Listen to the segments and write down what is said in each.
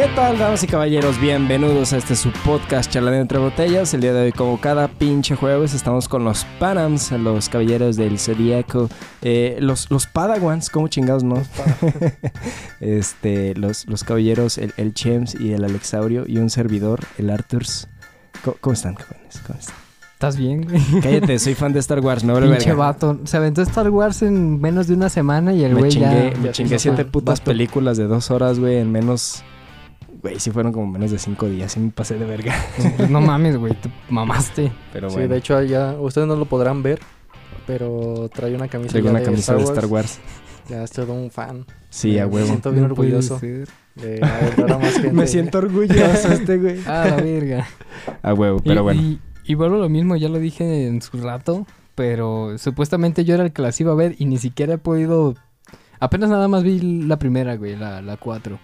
¿Qué tal, damas y caballeros? Bienvenidos a este su podcast Charla entre botellas. El día de hoy, como cada pinche jueves, estamos con los Panams, los caballeros del Zodíaco, eh, los, los Padawans, como chingados, ¿no? este, los, los caballeros, el, el Chems y el Alexaurio, y un servidor, el Arthurs. ¿Cómo, cómo están, jóvenes? ¿Cómo están? ¿Estás bien, güey? Cállate, soy fan de Star Wars, no Pinche verga. vato. Se aventó Star Wars en menos de una semana y el güey ya... me chingué siete putas películas de dos horas, güey, en menos... Güey, sí fueron como menos de cinco días, sí me pasé de verga. Pues no mames, güey, te mamaste. Pero Sí, bueno, de hecho ya ustedes no lo podrán ver, pero trae una camisa, traigo ya una de camisa de Star Wars. Ya es todo un fan. Sí, a Me huevo. siento bien No orgulloso ser. de aventar a más gente. Me siento orgulloso este güey. Ah, la verga. A huevo, pero y, bueno. Y, y vuelvo a lo mismo, ya lo dije en su rato, pero supuestamente yo era el que las iba a ver y ni siquiera he podido... Apenas nada más vi la primera, güey, la, la 4.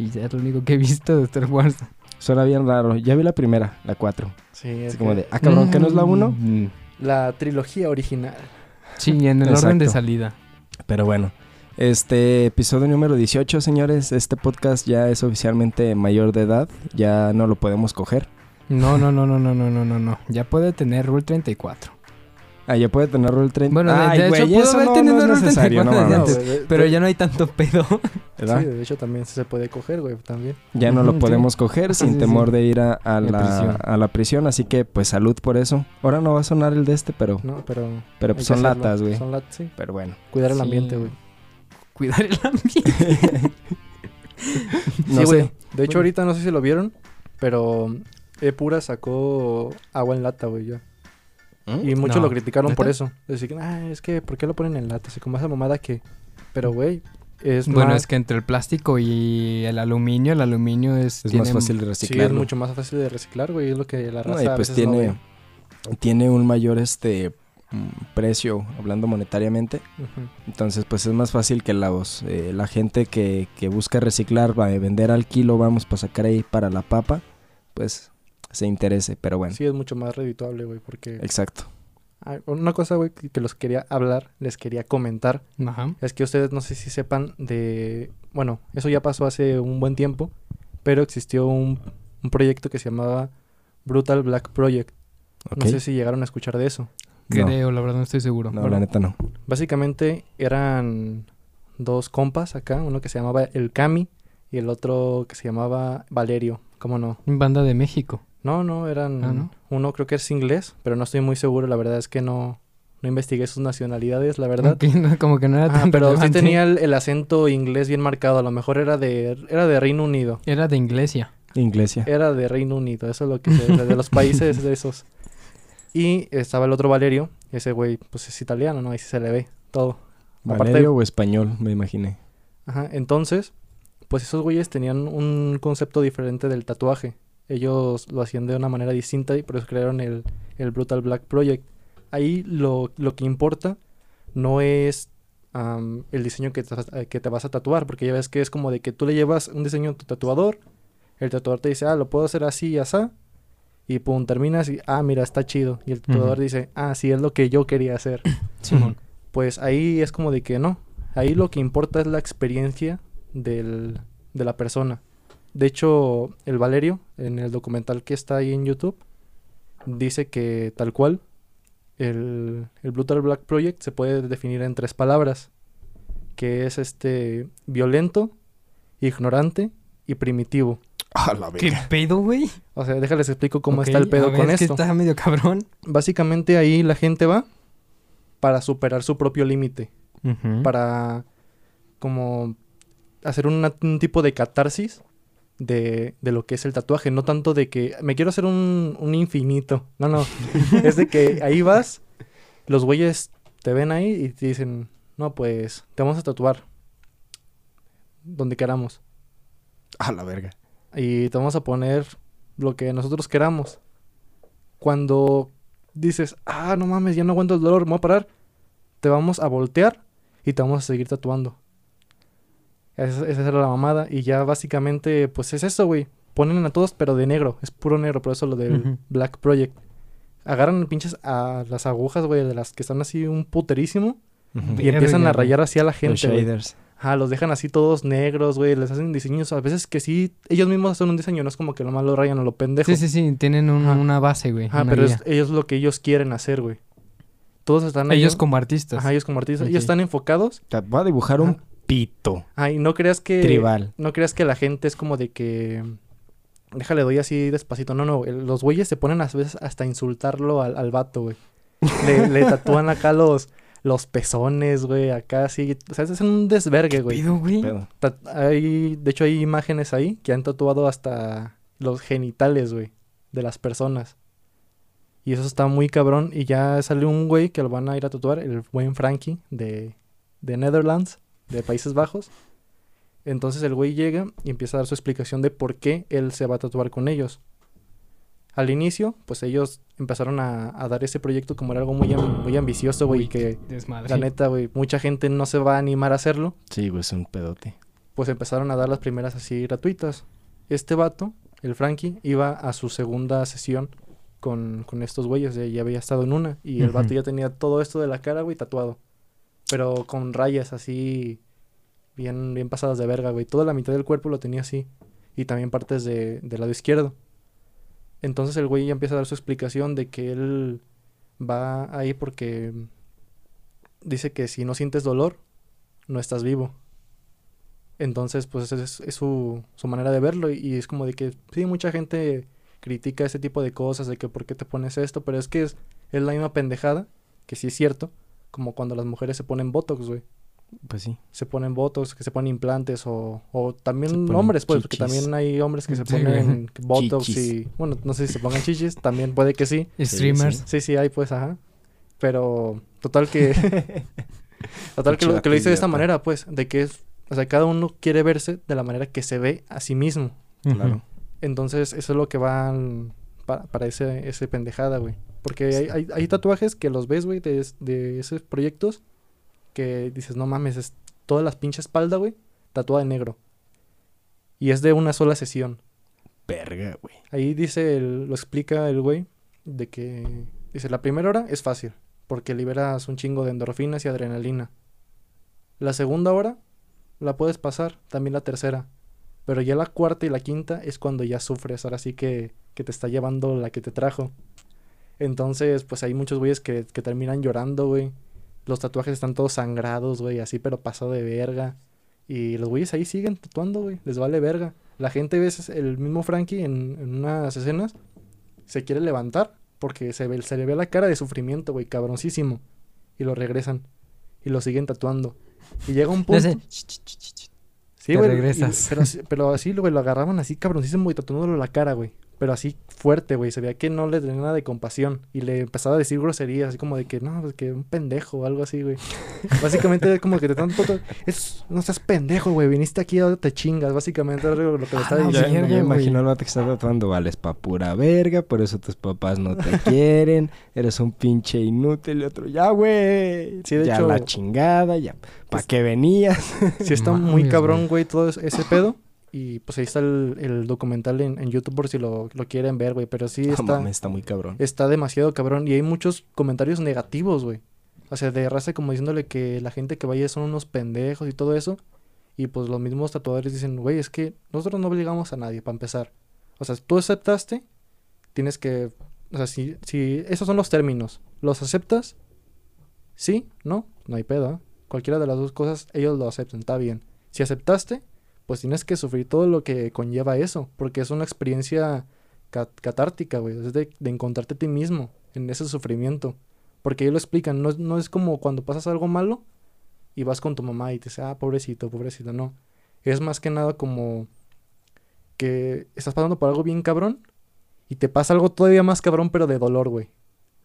Y ya es lo único que he visto de Star Wars. Suena bien raro. Ya vi la primera, la 4. Sí, es Así como de, ah, cabrón, ¿qué no es la 1? Mm. La trilogía original. Sí, en el orden de salida. Pero bueno. Este episodio número 18, señores. Este podcast ya es oficialmente mayor de edad. Ya no lo podemos coger. No, no, no, no, no, no, no, no. Ya puede tener Rule 34. Ah, ya puede tener Rule 30. Bueno, de- Ay, de hecho, eso haber no, tenido no es Rule necesario, no 34 mames. antes. güey, de- Pero de- ya no hay tanto pedo. ¿verdad? Sí, de hecho también se puede coger, güey, también. Ya no lo sí. podemos coger sin Sí, sí. temor de ir a, la, prisión. a la prisión. Así que, pues, salud por eso. Ahora no va a sonar el de este, pero, No, pero... pero pues, son hacerlo. latas, güey. Son latas, sí. Pero bueno. Cuidar el ambiente, güey. Cuidar el ambiente. No sí, güey. sé. De hecho, Bueno. ahorita no sé si lo vieron, pero Epura sacó agua en lata, güey, ya. Y muchos No. lo criticaron por eso. Decir, ah, es que, ¿por qué lo ponen en lata? Así como esa mamada que... Pero, güey, es bueno, más... es que entre el plástico y el aluminio, el aluminio es... Es tiene- más fácil de Sí, es mucho más fácil de reciclar, güey. Es lo que la No, raza y a pues veces no tiene, tiene un mayor este mm, precio, hablando monetariamente. Entonces, pues es más fácil que los, eh, la gente que, que busca reciclar, va a vender al kilo, vamos, para sacar ahí para la papa, pues se interese. Pero bueno, Sí, es mucho más redituable, güey, porque... exacto. Ah, una cosa, güey, que los quería hablar, les quería comentar, Ajá. es que ustedes no sé si sepan de... Bueno, eso ya pasó hace un buen tiempo, pero existió un, un proyecto que se llamaba Brutal Black Project. No sé si llegaron a escuchar de eso. No, Creo, la verdad no estoy seguro. no, Bueno. la neta no. Básicamente eran dos compas acá, uno que se llamaba El Cami y el otro que se llamaba Valerio, ¿cómo no? Banda de México. No, no, eran... Ah, ¿no? Uno creo que es inglés, pero no estoy muy seguro, la verdad es que no, no investigué sus nacionalidades, la verdad. No, como que no era Ah, tan pero sí tenía el, el acento inglés bien marcado, a lo mejor era de, era de Reino Unido. Era de Inglesia. Iglesia. Era de Reino Unido, eso es lo que sé, de los países de esos. Y estaba el otro Valerio, ese güey pues es italiano, ¿no? Ahí sí se le ve todo. aparte- Valerio o español, me imaginé. Ajá, entonces, pues esos güeyes tenían un concepto diferente del tatuaje. Ellos lo hacían de una manera distinta y por eso crearon el, el Brutal Black Project. Ahí lo, lo que importa no es am, el diseño que te, vas a- que te vas a tatuar, porque ya ves que es como de que tú le llevas un diseño a tu tatuador, el tatuador te dice, ah, lo puedo hacer así y así, y pum, terminas y, ah, mira, está chido. Y el tatuador dice, ah, sí, es lo que yo quería hacer Simón. pues ahí es como de que no. Ahí lo que importa es la experiencia del, de la persona. De hecho, el Valerio, en el documental que está ahí en YouTube, dice que tal cual, el, el Brutal Black Project se puede definir en tres palabras, que es este violento, ignorante y primitivo. A la ¿Qué pedo, güey? O sea, déjales explico cómo está el pedo a ver, con es que esto. está medio cabrón. Básicamente ahí la gente va para superar su propio límite. Para como hacer una- un tipo de catarsis de, de lo que es el tatuaje, no tanto de que me quiero hacer un, un infinito, no, no, es de que ahí vas, los güeyes te ven ahí y te dicen, no, pues te vamos a tatuar donde queramos A la verga. y te vamos a poner lo que nosotros queramos. Cuando dices, ah, no mames, ya no aguanto el dolor, me voy a parar, te vamos a voltear y te vamos a seguir tatuando. Esa, esa era la mamada. Y ya básicamente, pues es eso, güey. Ponen a todos, pero de negro. Es puro negro, por eso lo del. Black Project. Agarran pinches a las agujas, güey, de las que están así un puterísimo. Y empiezan a rayar así a la Los gente, güey. shaders. Ajá, los dejan así todos negros, güey. Les hacen diseños. A veces que sí, ellos mismos hacen un diseño, no es como que lo rayan a lo pendejo. Sí, sí, sí, tienen un- una base, güey. Una pero es, ellos lo que ellos quieren hacer, güey. Todos están ahí- Ellos como artistas. Ajá, ellos como artistas. Ellos están enfocados. Te voy a dibujar un. Pito Ay, no creas que. tribal. No creas que la gente es como de que. Déjale, doy así despacito. No, no. los güeyes se ponen a veces hasta insultarlo al, al vato, güey. Le, le tatúan acá los, los pezones, güey. Acá así. O sea, es un desvergue, güey. Pido, güey. Pedo. Ta- Hay, de hecho, hay imágenes ahí que han tatuado hasta los genitales, güey, de las personas. Y eso está muy cabrón. Y ya salió un güey que lo van a ir a tatuar, el buen Frankie de, de Netherlands, de Países Bajos. Entonces el güey llega y empieza a dar su explicación de por qué él se va a tatuar con ellos. Al inicio, pues ellos empezaron a, a dar ese proyecto como era algo muy, muy ambicioso, güey, que Desmadre. la neta, güey, mucha gente no se va a animar a hacerlo Sí, güey, es un pedote. pues empezaron a dar las primeras así gratuitas. Este vato, el Frankie, iba a su segunda sesión con, con estos güeyes, ya ya había estado en una, y el Ujú. vato ya tenía todo esto de la cara, güey, tatuado. Pero con rayas así, bien, bien pasadas de verga, güey. Toda la mitad del cuerpo lo tenía así, y también partes de, del lado izquierdo. Entonces el güey ya empieza a dar su explicación de que él va ahí porque dice que si no sientes dolor, no estás vivo. Entonces, pues es, es su, su manera de verlo y es como de que sí, mucha gente critica ese tipo de cosas, de que por qué te pones esto, pero es que es, es la misma pendejada, que sí es cierto, como cuando las mujeres se ponen botox, güey. Pues sí. Se ponen botox, que se ponen implantes o, o también hombres, pues, porque también hay hombres que se Sí, ponen botox Chichis. y, bueno, no sé si se pongan chichis, también puede que sí. Streamers. sí. Sí, sí, hay pues, ajá. Pero total que... total que lo, que lo hice de esta manera, pues, de que es... O sea, cada uno quiere verse de la manera que se ve a sí mismo. Claro. Entonces, eso es lo que van para, para ese, ese pendejada, güey. Porque hay, hay, hay tatuajes que los ves, güey, de, es- de esos proyectos que dices, no mames, es toda la pinche espalda, güey, tatuada de negro. Y es de una sola sesión. Verga, güey. Ahí dice, el- lo explica el güey, de que, dice, la primera hora es fácil, porque liberas un chingo de endorfinas y adrenalina. La segunda hora la puedes pasar, también la tercera. Pero ya la cuarta y la quinta es cuando ya sufres, ahora sí que, que te está llevando la que te trajo. Entonces, pues hay muchos güeyes que, que terminan llorando, güey. Los tatuajes están todos sangrados, güey, así, pero pasado de verga. Y los güeyes ahí siguen tatuando, güey. Les vale verga. La gente ve ese- el mismo Frankie en, en unas escenas. Se quiere levantar porque se, ve, se le ve la cara de sufrimiento, güey, cabroncísimo. Y lo regresan. Y lo siguen tatuando. Y llega un punto. Sí, güey. y- regresas. Pero, así- pero así, güey, lo agarraban así cabroncísimo y tatuándolo la cara, güey. Pero así fuerte, güey. Se veía que no le tenía nada de compasión. Y le empezaba a decir groserías, así como de que, no, pues que un pendejo o algo así, güey. Básicamente es como que te están todo- es No seas pendejo, güey. Viniste aquí ahora te chingas. Básicamente es lo que le Ah, estaba no, Ya, diciendo. ya verga, güey. imagino al vato que está tatuando, vales pa' pura verga, por eso tus papás no te quieren, eres un pinche inútil y otro, ya güey, Sí, de ya hecho, la chingada, ya, ¿pa' es- qué venías? Sí está muy cabrón, güey. todo es- ese pedo. Y pues ahí está el, el documental en, en YouTube por si lo, lo quieren ver, güey. Pero sí está, mames, está muy cabrón. está demasiado cabrón. Y hay muchos comentarios negativos, güey. O sea, de raza como diciéndole que la gente que vaya son unos pendejos y todo eso. Y pues los mismos tatuadores dicen, güey, es que nosotros no obligamos a nadie para empezar. O sea, tú aceptaste, tienes que... O sea, si, si esos son los términos, ¿los aceptas? Sí, no, no hay pedo. ¿eh? Cualquiera de las dos cosas, ellos lo aceptan, está bien. Si aceptaste, pues tienes que sufrir todo lo que conlleva eso, porque es una experiencia cat- catártica, güey, es de, encontrarte a ti mismo en ese sufrimiento. Porque ellos lo explican, no, no es como cuando pasas algo malo y vas con tu mamá y te dice, ah, pobrecito, pobrecito, no. Es más que nada como que estás pasando por algo bien cabrón y te pasa algo todavía más cabrón, pero de dolor, güey.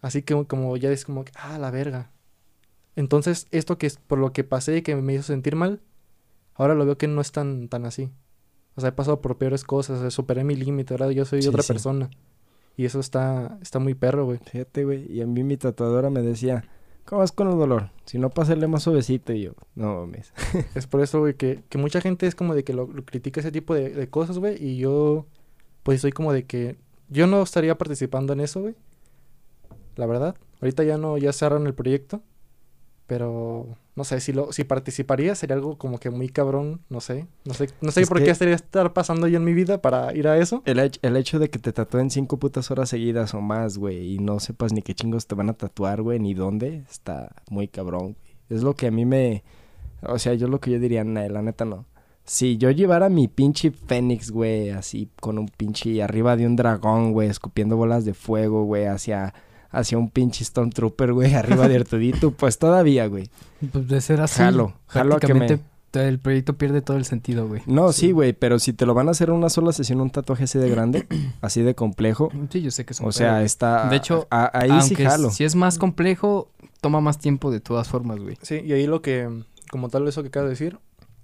Así que como ya es como, ah, la verga. Entonces, esto que es por lo que pasé y que me hizo sentir mal, ahora lo veo que no es tan, tan así. O sea, he pasado por peores cosas, o sea, superé mi límite, ahora yo soy Sí, otra sí. persona. Y eso está, está muy perro, güey. Fíjate, güey, y a mí mi tatuadora me decía, ¿cómo vas con el dolor? Si no, pásale más suavecito, y yo, no mames. Es por eso, güey, que, que mucha gente es como de que lo, lo critica ese tipo de, de cosas, güey. Y yo, pues soy como de que yo no estaría participando en eso, güey. La verdad. Ahorita ya no, ya cerraron el proyecto. Pero no sé, si lo, si participaría sería algo como que muy cabrón, no sé. No sé, no sé Es por qué estaría estar pasando yo en mi vida para ir a eso. El, el hecho de que te tatúen cinco putas horas seguidas o más, güey, y no sepas ni qué chingos te van a tatuar, güey, ni dónde, está muy cabrón, güey. Es lo que a mí me... O sea, yo lo que yo diría, "Nah, la neta no. Si yo llevara mi pinche Fénix, güey, así con un pinche arriba de un dragón, güey, escupiendo bolas de fuego, güey, hacia, hacia un pinche Stormtrooper, güey, arriba de Artudito, pues todavía, güey. Pues de ser así, Jalo, jalo a que me... prácticamente el proyecto pierde todo el sentido, güey. No, sí, güey, pero si te lo van a hacer en una sola sesión, un tatuaje así de grande, así de complejo, Sí, yo sé que es un o sea, pedo, está... De hecho, a- ahí güey. sí Aunque jalo. si es más complejo, toma más tiempo de todas formas, güey. Sí, y ahí lo que, como tal eso que acabo de decir,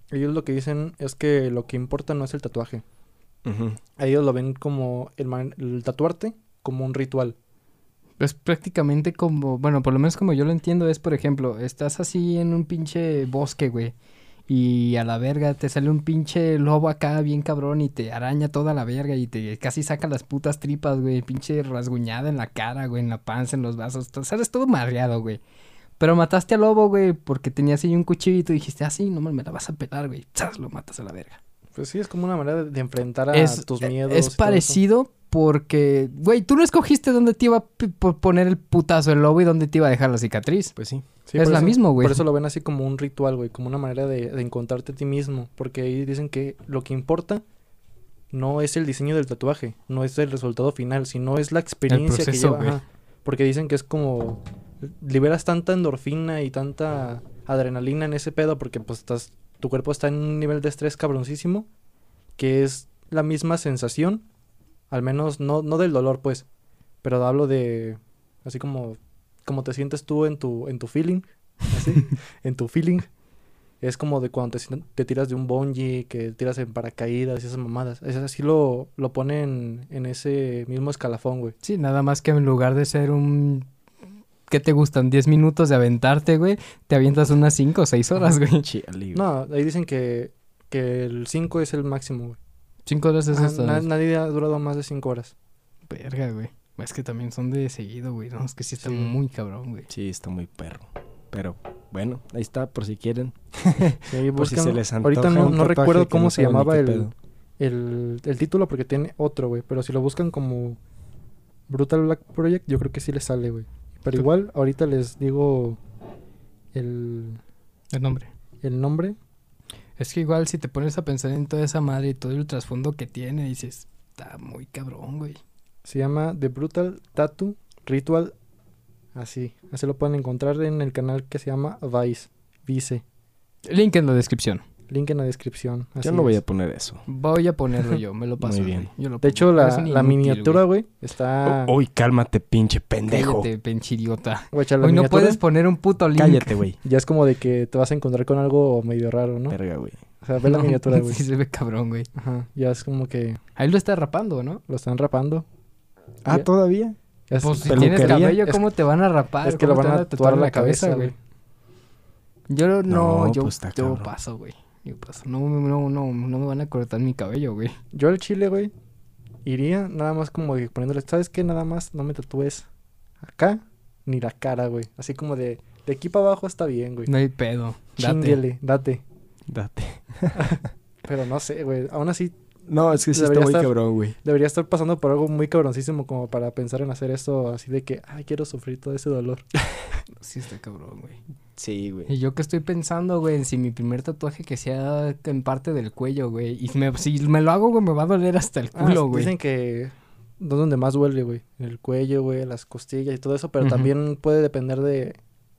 ellos lo que dicen es que lo que importa no es el tatuaje. Ujú. Ellos lo ven como el tatuarte como un ritual. Es prácticamente como, bueno, por lo menos como yo lo entiendo, es por ejemplo, estás así en un pinche bosque, güey. Y a la verga te sale un pinche lobo acá bien cabrón y te araña toda la verga y te casi saca las putas tripas, güey. Pinche rasguñada en la cara, güey, en la panza, en los vasos. Sales todo marreado, güey. Pero mataste al lobo, güey, porque tenías ahí un cuchillito y dijiste, ah, sí, no me la vas a pelar, güey. ¡Zas! Lo matas a la verga. Pues sí, es como una manera de, enfrentar a Es, tus eh, miedos. es parecido porque, güey, tú no escogiste dónde te iba a poner el putazo el lobo y dónde te iba a dejar la cicatriz. Pues sí. Sí, es la misma, güey. Por eso lo ven así como un ritual, güey, como una manera de, de encontrarte a ti mismo. Porque ahí dicen que lo que importa no es el diseño del tatuaje, no es el resultado final, sino es la experiencia proceso, que lleva. ajá. Porque dicen que es como liberas tanta endorfina y tanta adrenalina en ese pedo porque pues estás tu cuerpo está en un nivel de estrés cabroncísimo que es la misma sensación, al menos no no del dolor, pues, pero hablo de así como como te sientes tú en tu en tu feeling, así, en tu feeling. Es como de cuando te, te tiras de un bungee, que tiras en paracaídas y esas mamadas. Es así lo, lo ponen en ese mismo escalafón, güey. Sí, nada más que en lugar de ser un... ¿Qué te gustan? ¿10 minutos de aventarte, güey? Te avientas unas 5 o 6 horas, güey. Chale, güey. No, ahí dicen que, que el 5 es el máximo, güey. 5 horas es hasta... na- nadie ha durado más de 5 horas. Verga, güey. Es que también son de seguido, güey. No, es que sí está Sí. muy cabrón, güey. Sí, está muy perro. Pero bueno, ahí está, por si quieren. Sí, Por si se les Ahorita antoja no, un no tatuaje recuerdo que cómo no se saben ni llamaba qué el, pedo. el, el título porque tiene otro, güey. Pero si lo buscan como Brutal Black Project, yo creo que sí les sale, güey. Pero Tú- igual, ahorita les digo el, El nombre. el nombre. Es que igual si te pones a pensar en toda esa madre y todo el trasfondo que tiene, dices, está muy cabrón, güey. Se llama The Brutal Tattoo Ritual. Así. Así lo pueden encontrar en el canal que se llama Vice. Vice. Link en la descripción. Link en la descripción. Yo así no voy a poner eso. Voy a ponerlo yo, me lo paso. Muy bien. Yo lo De hecho, la, inútil, miniatura, güey. está... Uy, cálmate, pinche pendejo. Cállate, penchiriota. Voy a echar la Hoy no puedes poner un puto link. Cállate, güey. Ya es como de que te vas a encontrar con algo medio raro, ¿no? Verga, güey. O sea, ve la miniatura, güey. Sí se ve cabrón, güey. Ajá. Ya es como que Ahí lo está rapando, ¿no? lo están rapando. Ah, Ya. ¿todavía? Es- Pues si peluquería. tienes cabello, Es- ¿cómo te van a rapar? es que lo ¿Cómo van a tatuar la cabeza, güey. Yo no, No, yo, pues está yo paso, güey. Yo paso. No, no, no, no me van a cortar mi cabello, güey. Yo al chile, güey, iría nada más como de poniéndole, ¿sabes qué? Nada más no me tatúes acá ni la cara, güey. Así como de, de aquí para abajo está bien, güey. No hay pedo. Date. Date. Date. Pero no sé, güey. Aún así, No, es que sí está muy estar- cabrón, güey. debería estar pasando por algo muy cabroncísimo como para pensar en hacer esto así de que, ay, quiero sufrir todo ese dolor. Sí está cabrón, güey. Sí, güey. Y yo que estoy pensando, güey, en si mi primer tatuaje que sea en parte del cuello, güey. Y me- si me lo hago, güey, me va a doler hasta el Ah, culo, güey. Dicen que es donde más duele, güey. En el cuello, güey, las costillas y todo eso, pero también puede depender de,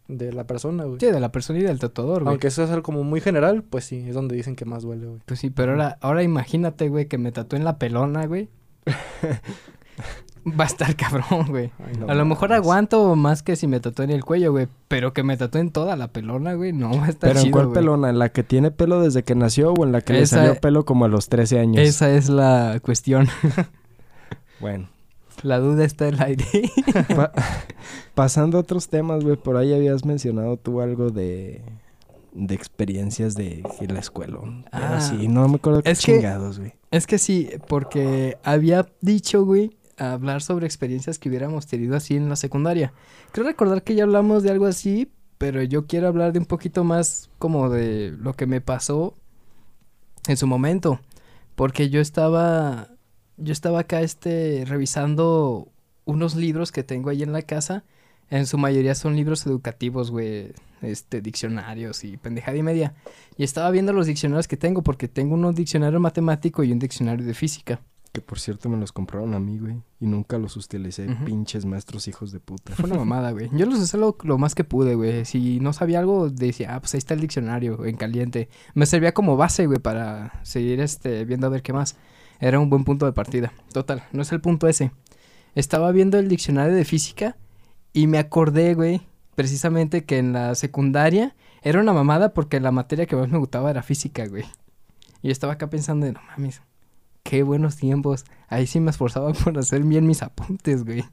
de la persona, güey. Sí, de la persona y del tatuador, güey. Aunque eso es algo como muy general, pues sí, es donde dicen que más duele, güey. Pues sí, pero ahora, ahora imagínate, güey, que me tatué en la pelona, güey. Va a estar cabrón, güey. Ay, no. a lo mejor aguanto más que si me tatué en el cuello, güey. Pero que me tatué en toda la pelona, güey, no va a estar Pero en cuál güey. pelona, ¿en la que tiene pelo desde que nació o en la que le salió pelo como a los 13 años? Esa es la cuestión. Bueno. La duda está en el aire. Pa- pasando a otros temas, güey, por ahí habías mencionado tú algo de de experiencias de la escuela. Pero Ah, sí, no me acuerdo qué es chingados, güey. es que sí, porque había dicho, güey, hablar sobre experiencias que hubiéramos tenido así en la secundaria. Creo recordar que ya hablamos de algo así, pero yo quiero hablar de un poquito más como de lo que me pasó en su momento. Porque yo estaba, yo estaba acá este, revisando unos libros que tengo ahí en la casa. En su mayoría son libros educativos, güey, este, diccionarios y pendejada y media. Y estaba viendo los diccionarios que tengo porque tengo un diccionario matemático y un diccionario de física. Que por cierto me los compraron a mí, güey. Y nunca los utilicé. Ujú. Pinches maestros hijos de puta. Fue una mamada, güey. Yo los usé lo, lo más que pude, güey. Si no sabía algo, decía, ah, pues ahí está el diccionario en caliente. Me servía como base, güey, para seguir este, viendo a ver qué más. Era un buen punto de partida. Total, no es el punto ese. Estaba viendo el diccionario de física y me acordé, güey, precisamente que en la secundaria era una mamada porque la materia que más me gustaba era física, güey. Y estaba acá pensando, no mames, qué buenos tiempos. Ahí sí me esforzaba por hacer bien mis apuntes, güey.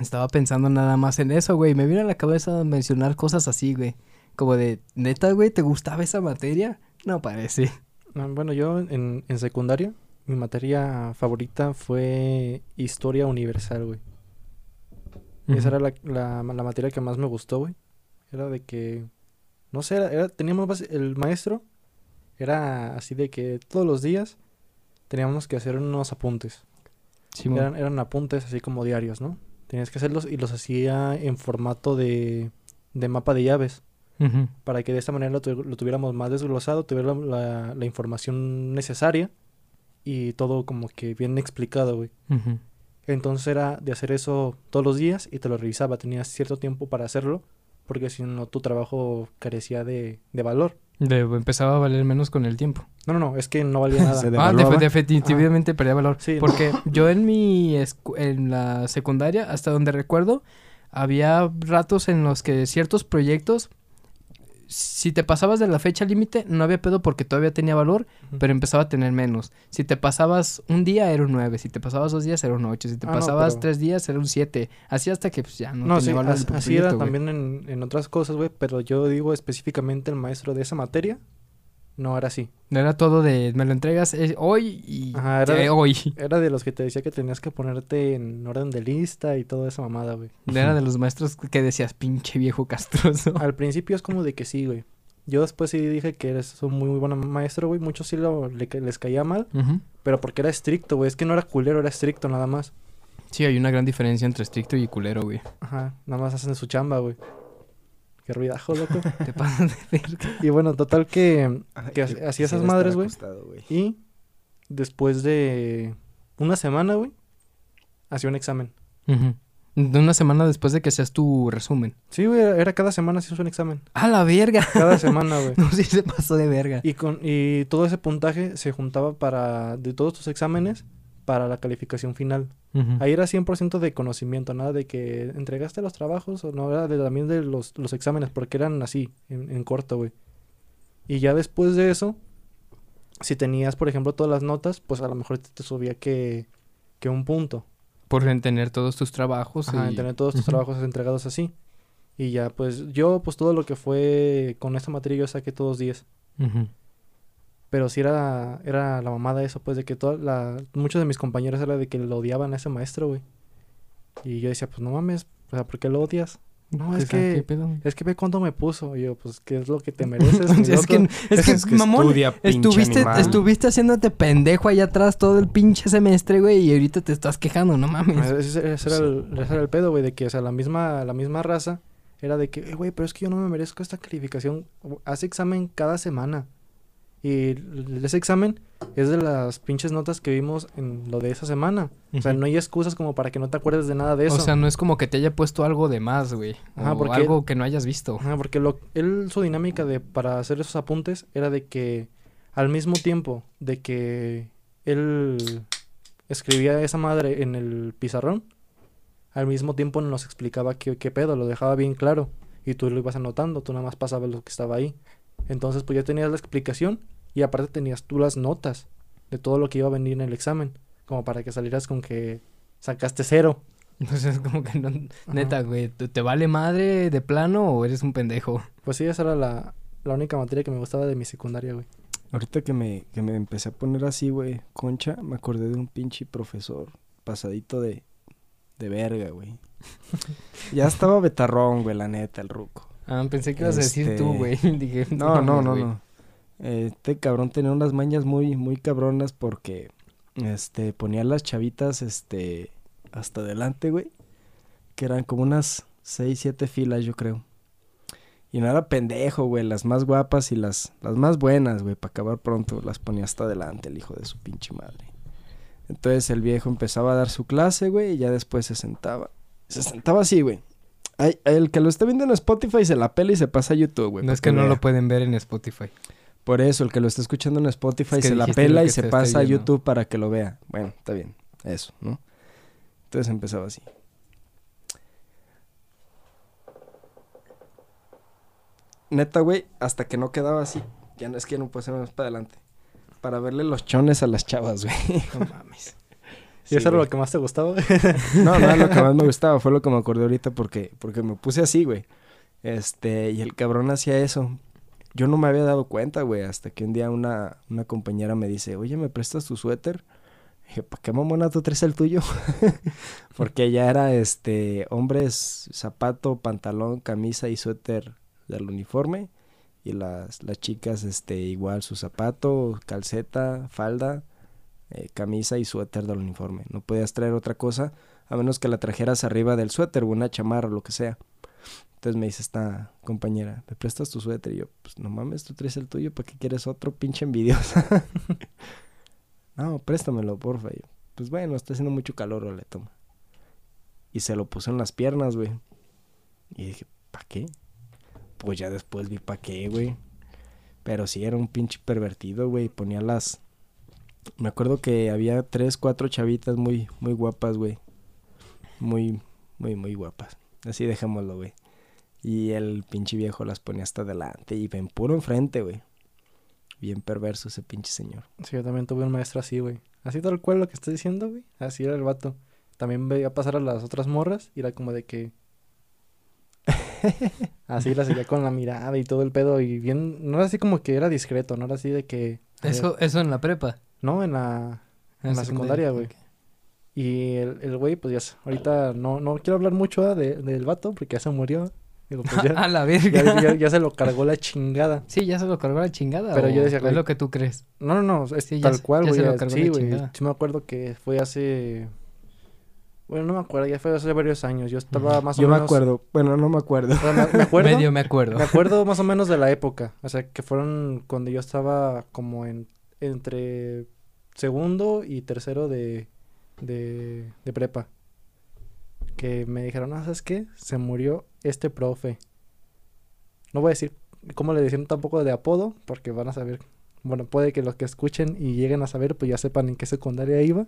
Estaba pensando nada más en eso, güey. Me vino a la cabeza mencionar cosas así, güey. Como de, neta, güey, ¿te gustaba esa materia? No parece. Ah, Bueno, yo en, en secundaria, mi materia favorita fue Historia Universal, güey. Esa era la, la, la materia que más me gustó, güey. Era de que, no sé, era, era- teníamos, el maestro era así de que todos los días teníamos que hacer unos apuntes. Simón. Eran, eran apuntes así como diarios, ¿no? Tenías que hacerlos y los hacía en formato de, de mapa de llaves. Para que de esta manera lo, tu- lo tuviéramos más desglosado, tuviera la, la información necesaria y todo como que bien explicado, güey. Entonces era de hacer eso todos los días y te lo revisaba. Tenías cierto tiempo para hacerlo porque si no tu trabajo carecía de, de valor. De- empezaba a valer menos con el tiempo. No, no, no, es que no valía nada. Ah, definitivamente perdía valor. Sí, no. Porque yo en mi en la secundaria, hasta donde recuerdo, había ratos en los que ciertos proyectos, si te pasabas de la fecha límite, no había pedo porque todavía tenía valor, pero empezaba a tener menos. Si te pasabas un día era un 9, si te pasabas dos días era un 8, si te Ah, no, pasabas pero- tres días era un 7. Así hasta que pues, ya no, No, tenía sí, valor así era también en, en otras cosas, güey, pero yo digo específicamente el maestro de esa materia, no era así. Era todo de me lo entregas hoy y Ajá, era de- hoy. Era de los que te decía que tenías que ponerte en orden de lista y toda esa mamada, güey. Era de los maestros que decías, pinche viejo castroso. Al principio es como de que sí, güey. Yo después sí dije que eres un muy, muy buen maestro, güey. Muchos sí lo, le les caía mal, Ujú. pero porque era estricto, güey. Es que no era culero, era estricto nada más. Sí, hay una gran diferencia entre estricto y culero, güey. Ajá, nada más hacen su chamba, güey. Qué ruidajo, loco. Te pasas de verga. y bueno, total que... Que hacía esas madres, güey. Y después de una semana, güey, hacía un examen. De una semana después de que seas tu resumen. Sí, güey, era, era cada semana hacías un examen. ¡A la verga! Cada semana, güey. No, sí se pasó de verga. Y, con, y todo ese puntaje se juntaba para, de todos tus exámenes, para la calificación final. Ahí era 100% de conocimiento, nada de que entregaste los trabajos o no, era de, también de los, los exámenes, porque eran así, en, en corto, güey. Y ya después de eso, si tenías, por ejemplo, todas las notas, pues a lo mejor te, te subía que, que un punto. Por tener todos tus trabajos. Ajá, y... en tener todos tus trabajos entregados así. Y ya, pues yo, pues todo lo que fue con esta materia, yo saqué todos 10. Ujú. Pero sí era, era la mamada eso, pues, de que toda la, muchos de mis compañeros era de que lo odiaban a ese maestro, güey. Y yo decía, pues no mames, o sea, ¿por qué lo odias? No, es sea, ¿qué que, pedo? es que ve cuánto me puso. Y yo, pues, ¿qué es lo que te mereces? es, que, es que, Es que mamón, estudia, estuviste, animal. estuviste haciéndote pendejo allá atrás todo el pinche semestre, güey, y ahorita te estás quejando, no mames. Ah, Ese, ese era el, ese era el pedo, güey, de que, o sea, la misma, la misma raza era de que, "Eh, güey, pero es que yo no me merezco esta calificación. Haz examen cada semana. Y ese examen es de las pinches notas que vimos en lo de esa semana. O sea, no hay excusas como para que no te acuerdes de nada de eso. O sea, no es como que te haya puesto algo de más, güey. Ajá, o porque- algo que no hayas visto. Ajá, porque lo, él, su dinámica de, para hacer esos apuntes era de que al mismo tiempo de que él escribía esa madre en el pizarrón, al mismo tiempo nos explicaba qué, qué pedo, lo dejaba bien claro. Y tú lo ibas anotando, tú nada más pasabas lo que estaba ahí. Entonces, pues ya tenías la explicación y aparte tenías tú las notas de todo lo que iba a venir en el examen, como para que salieras con que sacaste cero. Entonces, como que no. Neta, güey, ¿te, vale madre de plano o eres un pendejo? Pues sí, esa era la, la única materia que me gustaba de mi secundaria, güey. Ahorita que me, que me empecé a poner así, güey, concha, me acordé de un pinche profesor pasadito de, de verga, güey. ya estaba betarrón, güey, la neta, el ruco. Ah, pensé que ibas a decir tú, Este, güey. Dije, No, no, no, no. Este cabrón tenía unas mañas muy, muy cabronas porque, este, ponía las chavitas, este, hasta adelante, güey. Que eran como unas seis, siete filas, yo creo. Y no era pendejo, güey. Las más guapas y las, las más buenas, güey, para acabar pronto, las ponía hasta adelante el hijo de su pinche madre. Entonces el viejo empezaba a dar su clase, güey, y ya después se sentaba. Se sentaba así, güey. Ay, el que lo está viendo en Spotify se la pela y se pasa a YouTube, güey. No es que no vea. lo pueden ver en Spotify. Por eso, el que lo está escuchando en Spotify Es que se la pela y se pasa a. YouTube para que lo vea. Bueno, está bien. Eso, ¿no? Entonces empezaba así. Neta, güey, hasta que no quedaba así. Ya no es que ya no puedo hacer más para adelante. Para verle los chones a las chavas, güey. No mames. ¿Y eso era lo que más te gustaba? No, no era lo que más me gustaba, fue lo que me acordé ahorita porque, porque me puse así, güey. Este, y el cabrón hacía eso. Yo no me había dado cuenta, güey, hasta que un día una, una compañera me dice, oye, ¿me prestas tu suéter? dije, ¿para qué mamona tú traes el tuyo? porque ya era, este, hombres, zapato, pantalón, camisa y suéter del uniforme. Y las, las chicas, este, igual su zapato, calceta, falda, eh, camisa y suéter del uniforme. No podías traer otra cosa a menos que la trajeras arriba del suéter o una chamarra o lo que sea. Entonces me dice esta compañera, ¿me prestas tu suéter? Y yo, pues no mames, tú traes el tuyo, ¿para qué quieres otro pinche envidiosa? no, préstamelo, porfa. Y yo, pues bueno, está haciendo mucho calor, le toma. Y se lo puso en las piernas, güey. Y dije, ¿para qué? Pues ya después vi para qué, güey. Pero sí, era un pinche pervertido, güey. Ponía las, me acuerdo que había tres, cuatro chavitas muy, muy guapas, güey. Muy, muy, muy guapas. Así dejémoslo, güey. Y el pinche viejo las ponía hasta adelante y ven puro enfrente, güey. Bien perverso ese pinche señor. Sí, yo también tuve un maestro así, güey. Así tal cual lo que estás diciendo, güey. Así era el vato. También veía pasar a las otras morras y era como de que... así la seguía con la mirada y todo el pedo y bien... No era así como que era discreto, no era así de que... eh, Eso, eso en la prepa. No, en la... En la secundaria, güey. Y el el güey, pues ya... Ahorita no, no quiero hablar mucho ah, de- del vato porque ya se murió. Digo, pues ya, A la verga. ya, ya- ya se lo cargó la chingada. Sí, ya se lo cargó la chingada. Pero o yo decía, Es lo que tú crees. No, no, no, es Sí, tal cual, güey. Sí, güey. Sí me acuerdo que fue hace... Bueno, no me acuerdo, ya fue hace varios años. Yo estaba más o Yo me menos... acuerdo, bueno, no me acuerdo. Me, me acuerdo, Medio me acuerdo. me acuerdo más o menos de la época. O sea, que fueron cuando yo estaba como en... Entre segundo y tercero de... De, de prepa. Que me dijeron, ah, ¿sabes qué? Se murió este profe. No voy a decir cómo le decían tampoco de apodo, porque van a saber. Bueno, puede que los que escuchen y lleguen a saber, pues ya sepan en qué secundaria iba.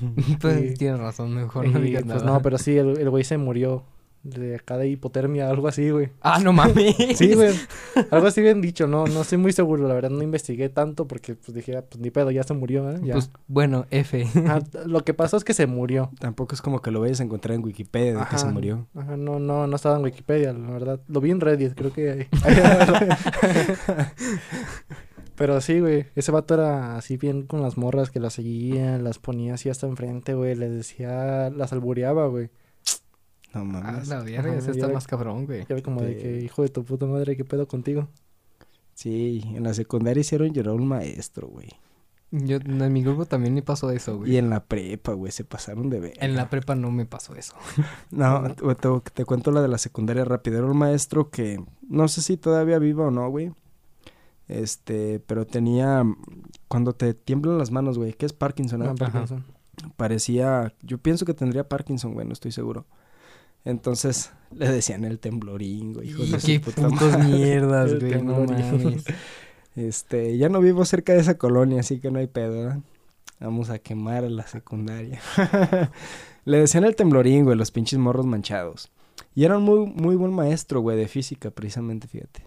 Pues Y- tienes razón, mejor no Y, digas pues nada. no, pero sí, el, el güey se murió de acá de hipotermia, algo así, güey. Ah, no mames. Sí, güey. Algo así bien dicho, no, no estoy muy seguro, la verdad no investigué tanto porque pues dije, ah, pues ni pedo, ya se murió, ¿eh? Ya. Pues bueno, F. Ah, lo que pasó es que se murió. Tampoco es como que lo vayas a encontrar en Wikipedia de que se murió. Ajá, no, no, no estaba en Wikipedia, la verdad. Lo vi en Reddit, creo que ahí. Pero sí, güey. Ese vato era así bien con las morras que las seguían, las ponía así hasta enfrente, güey. Les decía, las albureaba, güey. No Ah, mames. la verga, ese está era- más cabrón, güey. Y era como de que, hijo de tu puta madre, ¿qué pedo contigo? Sí, en la secundaria hicieron llorar a un maestro, güey. Yo, en mi grupo también me pasó eso, güey. Y en la prepa, güey, se pasaron de ver. En la prepa no me pasó eso. No, te, te- te cuento la de la secundaria rápido. Era un maestro que no sé si todavía viva o no, güey. Este, pero tenía cuando te tiemblan las manos, güey, que es Parkinson, ¿no? Ah, Parkinson. Parecía, yo pienso que tendría Parkinson, güey, no estoy seguro. Entonces le decían el temblorín, güey, hijo de Qué puta madre. mierdas, El güey. No temblor. mames. Este, ya no vivo cerca de esa colonia, así que no hay pedo, ¿verdad? Vamos a quemar la secundaria. Le decían el temblorín, güey, los pinches morros manchados. Y era un muy, muy buen maestro, güey, de física, precisamente, fíjate.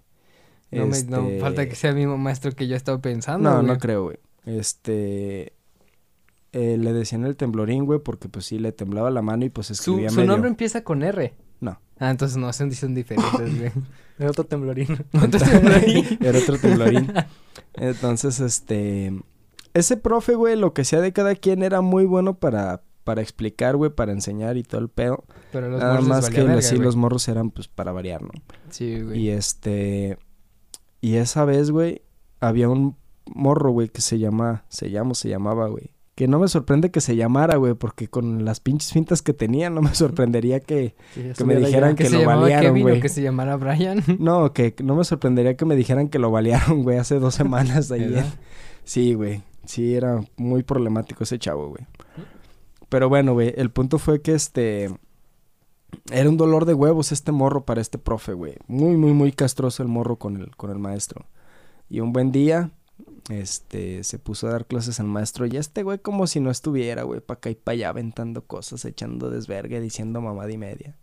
No, me, no Este, falta que sea el mismo maestro que yo estaba pensando. No, güey. no creo, güey. Este... eh, le decían el temblorín, güey, porque pues sí, le temblaba la mano y pues Su, escribía su medio... nombre empieza con R. No. Ah, entonces no, son, son diferentes, güey. Era otro temblorín. Otro temblorín. Era otro temblorín. Entonces, este... Ese profe, güey, lo que sea de cada quien era muy bueno para, para explicar, güey, para enseñar y todo el pedo. Pero los Nada morros más que verga, sí, los morros eran pues para variar, ¿no? Sí, güey. Y este. Y esa vez, güey, había un morro, güey, que se llama. Se llama, se llamaba, güey. Que no me sorprende que se llamara, güey, porque con las pinches fintas que tenía, no me sorprendería que. Sí, me dijeran que, que lo balearon, güey. que se llamara Brian. No, que no me sorprendería que me dijeran que lo balearon, güey, hace dos semanas en- Sí, güey. Sí, era muy problemático ese chavo, güey. Pero bueno, güey, el punto fue que este. Era un dolor de huevos este morro para este profe, güey. Muy, muy, muy castroso el morro con el, con el maestro. Y un buen día, este, se puso a dar clases al maestro. Y este güey, como si no estuviera, güey, para acá y para allá aventando cosas, echando desvergue, diciendo mamada y media.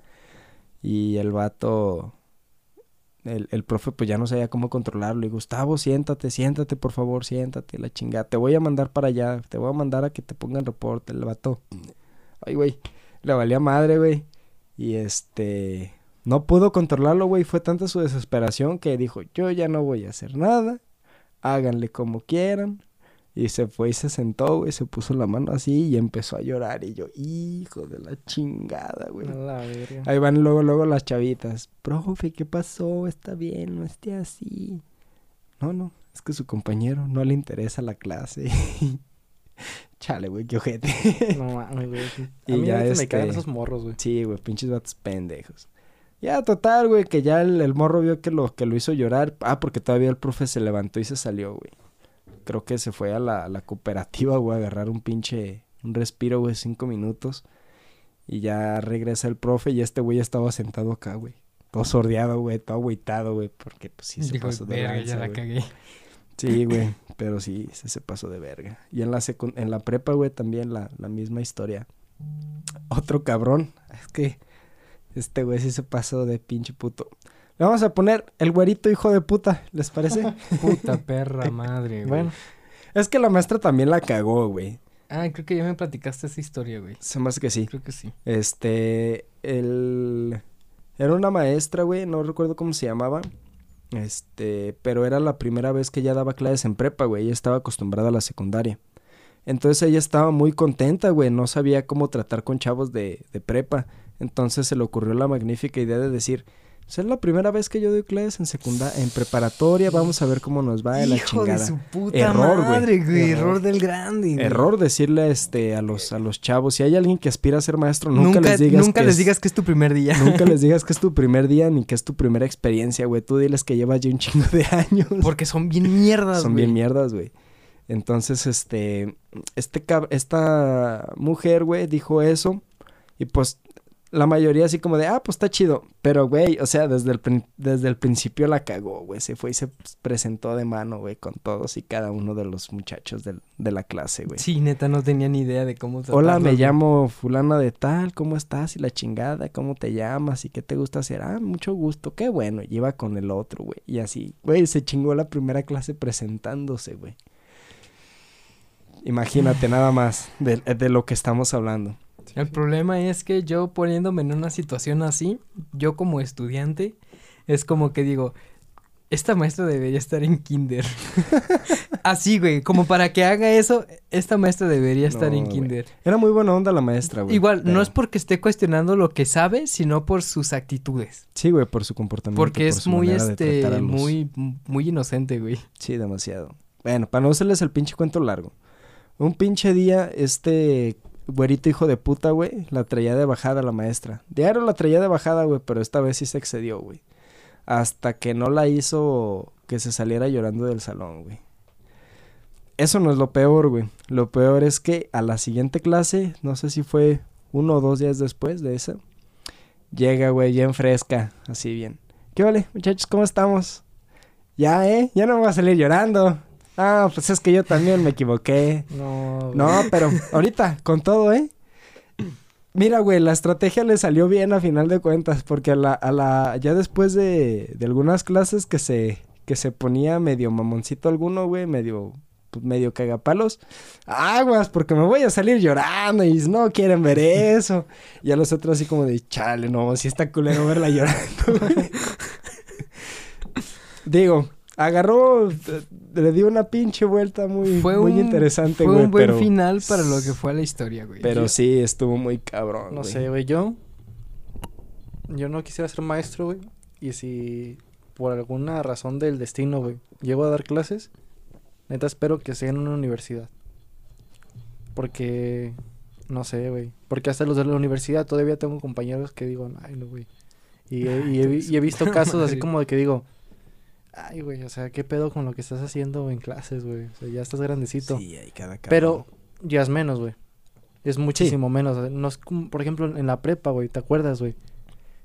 Y el vato, el, el profe, pues ya no sabía cómo controlarlo. Y Gustavo, siéntate, siéntate, por favor, siéntate, la chingada. Te voy a mandar para allá, te voy a mandar a que te pongan reporte. El vato, ay, güey, le valía madre, güey. Y este, no pudo controlarlo, güey. Fue tanta su desesperación que dijo, yo ya no voy a hacer nada. Háganle como quieran. Y se fue y se sentó, güey. Se puso la mano así y empezó a llorar. Y yo, hijo de la chingada, güey. La. Ahí van luego, luego las chavitas. Profe, ¿qué pasó? Está bien, no esté así. No, no, es que su compañero no le interesa la clase. Chale, güey, qué ojete. No mames, güey. Y mí ya este- me cagan esos morros, güey. Sí, güey, pinches vatos pendejos. Ya, total, güey, que ya el, el morro vio que lo, que lo hizo llorar. Ah, porque todavía el profe se levantó y se salió, güey. Creo que se fue a la, la cooperativa, güey, a agarrar un pinche, un respiro, güey, cinco minutos. Y ya regresa el profe y este güey ya estaba sentado acá, güey. Todo sordeado, güey, todo agüitado, güey, porque pues sí se pasó de "Verga, ya la güey". cagué. Sí, güey, pero sí, se, se pasó de verga. Y en la en la prepa, güey, también la, la misma historia. Otro cabrón. Es que este güey sí se pasó de pinche puto. Le vamos a poner el güerito hijo de puta, ¿les parece? Puta perra madre, güey. Bueno, es que la maestra también la cagó, güey. Ah, creo que ya me platicaste esa historia, güey. Se me hace que sí. Creo que sí. Este, el... Era una maestra, güey, no recuerdo cómo se llamaba. Este, pero era la primera vez que ella daba clases en prepa, güey. Ella estaba acostumbrada a la secundaria. Entonces ella estaba muy contenta, güey. No sabía cómo tratar con chavos de, de prepa. Entonces se le ocurrió la magnífica idea de decir, "Pues, es la primera vez que yo doy clases en secundaria, en preparatoria. Vamos a ver cómo nos va de la Hijo de chingada. su puta Error, madre, güey. Error. Error. del grande, güey. Error decirle este a los a los chavos, si hay alguien que aspira a ser maestro, nunca, Nunca, les digas nunca que les es- digas que es tu primer día. Nunca les digas que es tu primer día ni que es tu primera experiencia, güey. Tú diles que llevas ya un chingo de años. Porque son bien mierdas, Son güey. bien mierdas, güey. Entonces, este, este esta mujer, güey, dijo eso y pues la mayoría así como de, ah, pues está chido. Pero, güey, o sea, desde el, desde el principio la cagó, güey. Se fue y se presentó de mano, güey, con todos y cada uno de los muchachos del- de la clase, güey. Sí, neta, no tenía ni idea de cómo Hola, tratarlos, me llamo fulana de tal, ¿cómo estás? Y la chingada, ¿cómo te llamas? ¿Y qué te gusta hacer? Ah, mucho gusto, qué bueno. Y iba con el otro, güey. Y así, güey, se chingó la primera clase presentándose, güey. Imagínate nada más de, de lo que estamos hablando. El problema es que yo poniéndome en una situación así, yo como estudiante, es como que digo, esta maestra debería estar en kinder. así, güey, como para que haga eso, esta maestra debería estar No, en güey. kinder. Era muy buena onda la maestra, güey. Igual, no es porque esté cuestionando lo que sabe, sino por sus actitudes. Sí, güey, por su comportamiento. Porque por es su muy, este, los- muy, muy inocente, güey. Sí, demasiado. Bueno, para no hacerles el pinche cuento largo. Un pinche día, este güerito hijo de puta, güey, la traía de bajada la maestra. Diario la traía de bajada, güey, pero esta vez sí se excedió, güey. Hasta que no la hizo que se saliera llorando del salón, güey. Eso no es lo peor, güey. Lo peor es que a la siguiente clase, no sé si fue uno o dos días después de esa, llega, güey, bien fresca, así bien. ¿Qué vale, muchachos? ¿Cómo estamos? Ya, ¿eh? Ya no me voy a salir llorando. Ah, pues es que yo también me equivoqué. no. güey. No, pero ahorita, con todo, ¿eh? Mira, güey, la estrategia le salió bien a final de cuentas, porque a la, a la, ya después de, de algunas clases que se, que se ponía medio mamoncito alguno, güey, medio, pues medio cagapalos, aguas, porque me voy a salir llorando y no quieren ver eso. Y a los otros así como de, chale, no, si está culero verla llorando, güey. Digo, agarró, eh, le dio una pinche vuelta muy, Fue muy un- interesante, Fue güey. un buen pero, final para lo que fue la historia, güey. Pero Yo- sí, estuvo muy cabrón, No güey. sé, güey, yo... Yo no quisiera ser maestro, güey. Y si por alguna razón del destino, güey, llego a dar clases, neta espero que sea en una universidad. Porque... No sé, güey. Porque hasta los de la universidad todavía tengo compañeros que digo, ay, no, güey. Y, he- y he, vi- y he visto casos así como de que digo, ay, güey, o sea, ¿qué pedo con lo que estás haciendo en clases, güey? O sea, ya estás grandecito. Sí, hay cada cabrón. Pero ya es menos, güey. Es muchísimo menos. No es como, por ejemplo, en la prepa, güey, ¿te acuerdas, güey?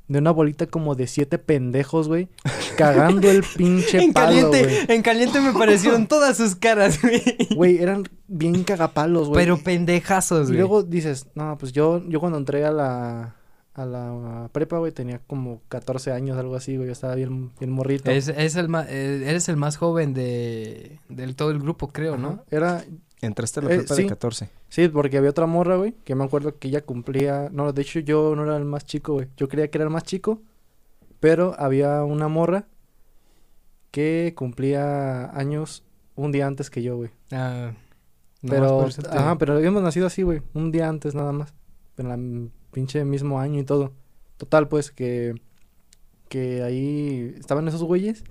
De una bolita como de siete pendejos, güey, cagando el pinche En palo, caliente, en caliente me parecieron todas sus caras, güey. Güey, eran bien cagapalos, güey. Pero pendejazos, y güey. luego dices, no, pues yo, yo cuando entré a la, a la prepa, güey, tenía como 14 años, algo así, güey. Yo estaba bien, bien morrito. Es, es el ma- eh, eres el más joven de del todo el grupo, creo, ¿no? Ajá. Era, Entraste a la Eh, prepa sí. de 14. Sí, porque había otra morra, güey, que me acuerdo que ella cumplía... No, de hecho yo no era el más chico, güey. Yo creía que era el más chico, pero había una morra que cumplía años un día antes que yo, güey. Ah, Pero, ajá, pero habíamos nacido así, güey. Un día antes nada más. En la pinche mismo año y todo. Total, pues, que... Que ahí estaban esos güeyes.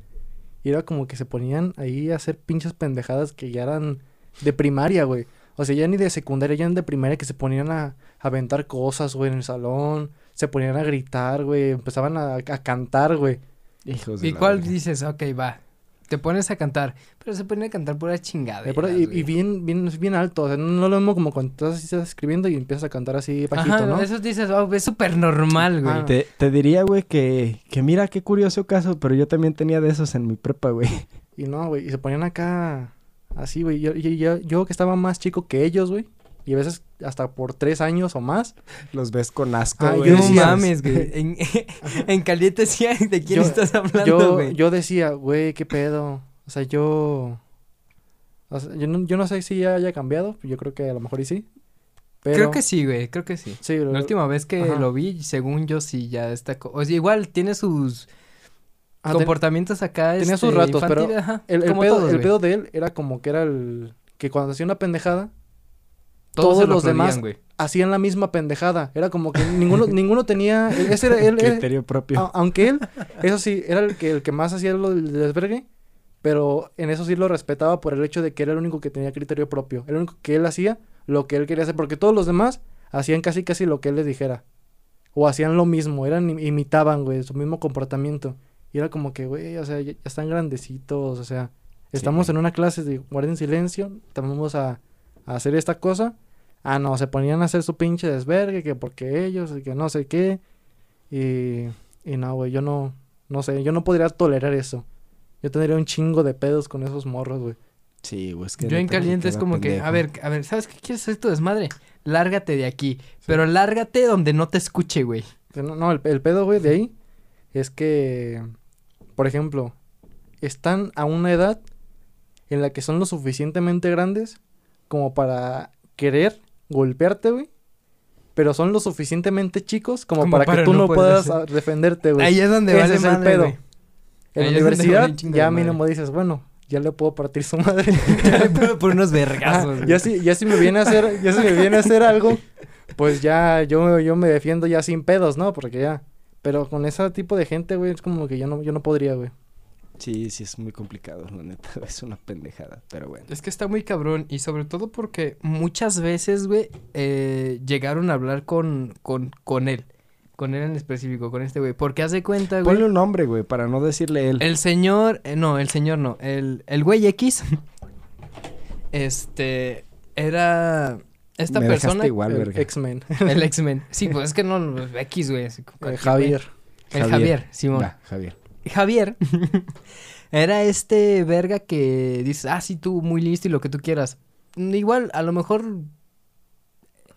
Y era como que se ponían ahí a hacer pinches pendejadas que ya eran de primaria, güey. O sea, ya ni de secundaria, ya eran de primaria que se ponían a, a aventar cosas, güey, en el salón. Se ponían a gritar, güey. Empezaban a, a cantar, güey. Hijos ¿Y cuál verga. dices? Ok, va. Te pones a cantar. Pero se ponen a cantar pura chingada. Y, y bien, bien, bien alto. O sea, no, lo mismo como cuando estás, así, estás escribiendo y empiezas a cantar así bajito, Ajá, ¿no? eso dices, oh, es súper normal, güey. Ah. Te, te diría, güey, que, que mira qué curioso caso, pero yo también tenía de esos en mi prepa, güey. Y no, güey, y se ponían acá así, güey. Yo, yo, yo, yo que estaba más chico que ellos, güey. Y a veces hasta por tres años o más. Los ves con asco, Ah, güey. yo no decía- mames, güey. En, en caliente sí, ¿de quién Yo- estás hablando, Yo, güey? yo decía, güey, qué pedo. O sea, yo... O sea, yo no, yo no sé si ya haya cambiado. Yo creo que a lo mejor y sí. Pero... Creo que sí, güey, creo que sí. Sí, La última vez que Ajá. lo vi, según yo, sí ya está... O sea, igual tiene sus ah, comportamientos acá, tenía sus este, ratos, pero ajá, el, el como pedo, todos, el güey. pedo de él era como que era el... Que cuando hacía una pendejada, Todos, los demás- güey. hacían la misma pendejada. Era como que ninguno, ninguno tenía... Ese era... Él, él- Criterio propio. A- aunque él, eso sí, era el que, el que más hacía lo del desvergue, pero en eso sí lo respetaba por el hecho de que era el único que tenía criterio propio. El único que él hacía lo que él quería hacer, porque todos los demás hacían casi casi lo que él les dijera. O hacían lo mismo, eran im- imitaban, güey, su mismo comportamiento. Y era como que, güey, o sea, ya, ya están grandecitos, o sea, estamos Sí. en una clase de guarden silencio, vamos a, a hacer esta cosa. Ah, no, se ponían a hacer su pinche desvergue, que porque ellos, y que no sé qué. Y, y no, güey, yo no, no sé, yo no podría tolerar eso. Yo tendría un chingo de pedos con esos morros, güey. Sí, güey, es que Yo en caliente es como que, a ver, a ver, ¿sabes qué quieres hacer tu desmadre? Lárgate de aquí, pero lárgate donde no te escuche, güey. Pero No, no, el, el pedo, güey, de ahí es que, por ejemplo, están a una edad en la que son lo suficientemente grandes como para querer golpearte, güey. Pero son lo suficientemente chicos como, Como para, para que tú no puedas hacer- ah, defenderte, güey. Ahí es donde Ese vale es el madre, pedo. güey. En ahí la universidad ya mínimo dices, bueno, ya le puedo partir su madre. por unos Ah, vergazos, güey. ya si, ya si me viene a hacer, ya si me viene a hacer algo, pues ya yo, yo me defiendo ya sin pedos, ¿no? Porque ya. Pero con ese tipo de gente, güey, es como que yo no, yo no podría, güey. Sí, sí, es muy complicado, la neta. Es una pendejada, pero bueno. Es que está muy cabrón y sobre todo porque muchas veces, güey, eh, llegaron a hablar con, con, con él. Con él en específico, con este güey. Porque hace cuenta, güey. Ponle un nombre, güey, para no decirle él. El señor, eh, no, el señor no, el, el güey X, este, era esta Me persona, igual, El. X-Men. el X-Men. Sí, pues es que no, X, güey. Eh, Javier. El Javier, Simón. Va, Javier. Javier era este verga que dices, ah, sí, tú muy listo y lo que tú quieras. Igual, a lo mejor,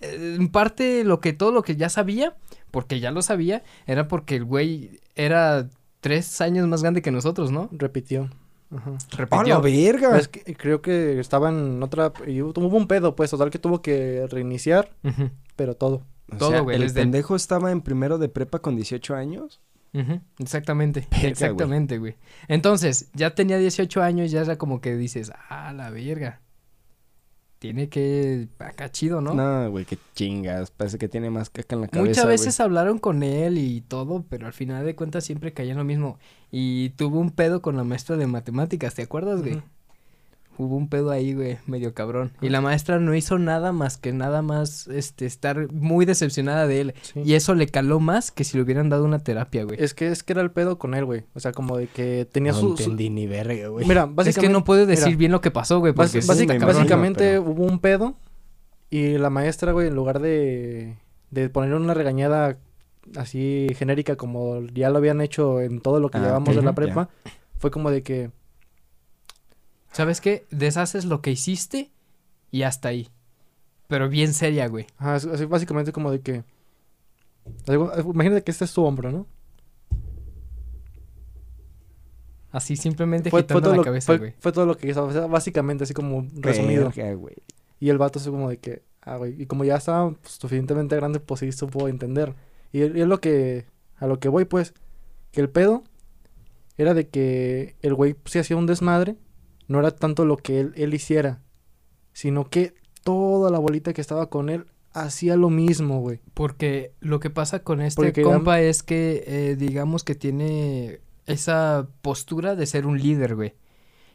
eh, en parte, lo que todo lo que ya sabía, porque ya lo sabía, era porque el güey era tres años más grande que nosotros, ¿no? Repitió. Ajá. ¡Oh, la Repitió. verga! Es que creo que estaba en otra. Y hubo un pedo, pues, total que tuvo que reiniciar, pero todo. O todo, sea, güey, ¿El desde el- pendejo estaba en primero de prepa con 18 años? Exactamente, Verga, exactamente, güey. Entonces, ya tenía 18 años, ya era como que dices, ah, la verga. Tiene que, acá chido, ¿no? No, güey, qué chingas. Parece que tiene más caca en la cabeza. Muchas güey. veces hablaron con él y todo, pero al final de cuentas siempre caía en lo mismo. Y tuvo un pedo con la maestra de matemáticas, ¿te acuerdas, güey? Hubo un pedo ahí, güey, medio cabrón. Y la maestra no hizo nada más que nada más, este, estar muy decepcionada de él. Sí. Y eso le caló más que si le hubieran dado una terapia, güey. Es que es que era el pedo con él, güey. O sea, como de que tenía no su, su- entendí ni verga, güey. Mira, Es básicamente... que no puedo decir mira, bien lo que pasó, güey, porque básica- cabrón. básicamente pero- hubo un pedo y la maestra, güey, en lugar de, de ponerle una regañada así genérica como ya lo habían hecho en todo lo que Ah, llevamos de la ya. prepa, fue como de que... ¿Sabes qué? Deshaces lo que hiciste y hasta ahí. Pero bien seria, güey. Ajá, así básicamente como de que... algo- imagínate que este es tu hombro, ¿no? Así simplemente Fue, fue todo la lo, cabeza, fue, güey. fue todo lo que hizo, o sea, básicamente así como resumido. Verga, güey. Y el vato así como de que, ah, güey, y como ya estaba pues, suficientemente grande, pues sí supo entender. Y, y es lo que, a lo que voy, pues, que el pedo era de que el güey pues, sí hacía un desmadre, no era tanto lo que él, él hiciera, sino que toda la bolita que estaba con él hacía lo mismo, güey. Porque lo que pasa con este Porque compa es que, eh, digamos que tiene esa postura de ser un líder, güey.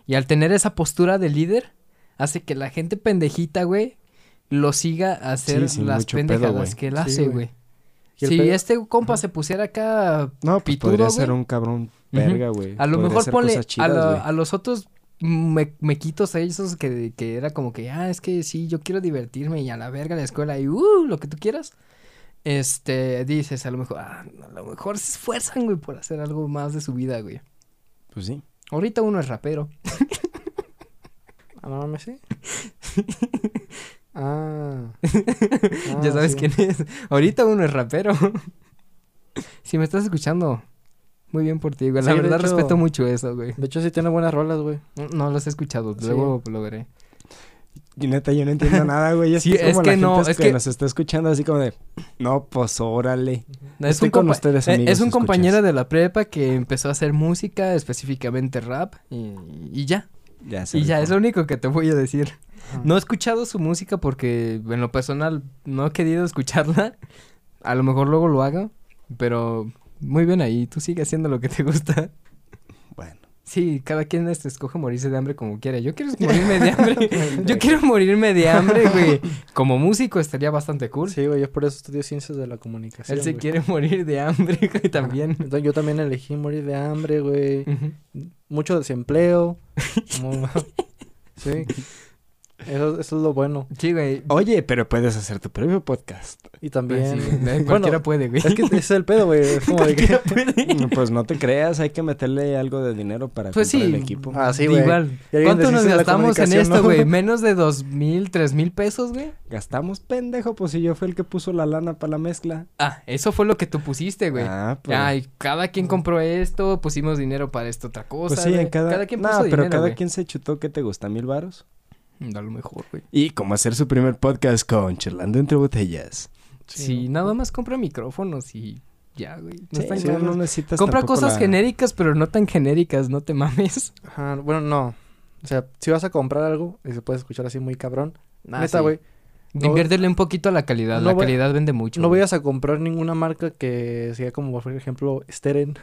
Y al tener esa postura de líder, hace que la gente pendejita, güey, lo siga a hacer Sí, las pedo, pendejadas que él Sí, hace, güey. Si pedo- este compa Ajá. se pusiera acá, No, pues Pitudo, podría güey. ser un cabrón verga, güey. a lo Podría mejor ponle a, la- a los otros me, mequitos a esos que, que era como que, ah, es que sí, yo quiero divertirme y a la verga la escuela y, uh, lo que tú quieras. Este, dices, a lo mejor, ah, a lo mejor se esfuerzan, güey, por hacer algo más de su vida, güey. Pues sí. Ahorita uno es rapero. Ah, no mames, sí. ah. ya Ah, sabes sí. quién es. Ahorita uno es rapero. si me estás escuchando, muy bien por ti, güey. La Sí, verdad hecho- respeto mucho eso, güey. De hecho, sí tiene buenas rolas, güey. No, No los he escuchado, Sí. luego lo veré. Y neta, yo no entiendo nada, güey. Sí, es como que la no, gente es que, que- nos está escuchando así como de... No, pues órale. Es Estoy un, con ustedes, eh, amigos, es un escuchas. compañero de la prepa que empezó a hacer música, específicamente rap, y, y ya. Ya Y ya, es lo único que te voy a decir. Ajá. No he escuchado su música porque en lo personal no he querido escucharla. A lo mejor luego lo haga, pero muy bien ahí. Tú sigue haciendo lo que te gusta. Bueno. Sí, cada quien este, escoge morirse de hambre como quiera. Yo quiero morirme de hambre. Yo quiero morirme de hambre, güey. Como músico estaría bastante cool. Sí, güey, yo por eso estudio ciencias de la comunicación. Él se güey. quiere morir de hambre, güey, también. Entonces, yo también elegí morir de hambre, güey. Mucho desempleo. como- sí. Eso, eso es lo bueno. Sí, güey. Oye, pero puedes hacer tu propio podcast. Y también. Sí, eh, Bueno, cualquiera puede, güey. es que ese es el pedo, güey. Es como de que. pues no te creas, hay que meterle algo de dinero para Pues comprar sí. el equipo. Ah, sí, güey. Igual. ¿Cuánto nos gastamos en esto, ¿no? güey? Menos de dos mil, tres mil pesos, güey. Gastamos pendejo, pues si yo fui el que puso la lana para la mezcla. Ah, eso fue lo que tú pusiste, güey. Ah, pues. Ay, cada quien compró esto, pusimos dinero para esta otra cosa. pues sí, en cada... quien No, puso pero dinero, cada güey. quien se chutó, ¿qué te gusta? ¿Mil varos? A lo mejor, güey. Y como hacer su primer podcast con Charlando Entre Botellas. Sí, nada más compra micrófonos y ya, güey. No Sí, están sí, caros. no necesitas compra cosas la- genéricas, pero no tan genéricas, no te mames. Ajá, bueno, no. O sea, si vas a comprar algo y se puede escuchar así muy cabrón. Ah, neta, sí. güey. No- Inviértele un poquito a la calidad. no la voy- calidad vende mucho. No güey. vayas a comprar ninguna marca que sea como, por ejemplo, Steren.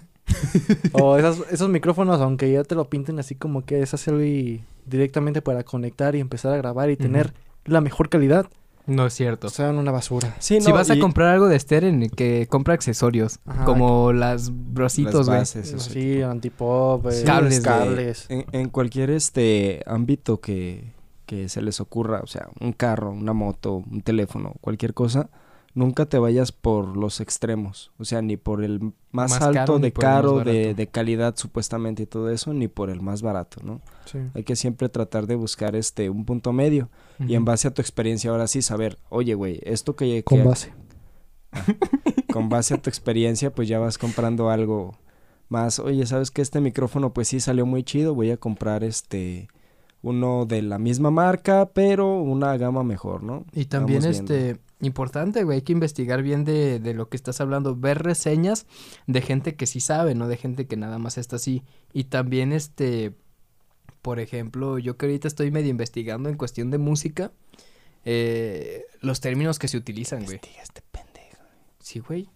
O esas- esos micrófonos, aunque ya te lo pinten así como que es hacerlo y directamente para conectar y empezar a grabar y tener la mejor calidad. No es cierto. Sean una basura. Sí, si no, vas a comprar algo de Steren, que compra accesorios. Ajá. como las las brositos, güey. Sí, antipop, eh, Sí, Cables, cables. En, en cualquier este ámbito que, que se les ocurra, o sea, un carro, una moto, un teléfono, cualquier cosa, nunca te vayas por los extremos. O sea, ni por el más, Más alto caro, de caro, de, de calidad supuestamente y todo eso, ni por el más barato, ¿no? Sí. Hay que siempre tratar de buscar este un punto medio y en base a tu experiencia ahora sí saber, oye, güey, esto que, Con que- base. con base a tu experiencia, pues ya vas comprando algo más. Oye, ¿sabes que Este micrófono, pues sí salió muy chido. Voy a comprar este uno de la misma marca, pero una gama mejor, ¿no? Y también este Importante, güey. Hay que investigar bien de, de lo que estás hablando. Ver reseñas de gente que sí sabe, no de gente que nada más está así. Y también, este. Por ejemplo, yo que ahorita estoy medio investigando en cuestión de música. eh, los términos que se utilizan, güey. Este pendejo. Sí, güey.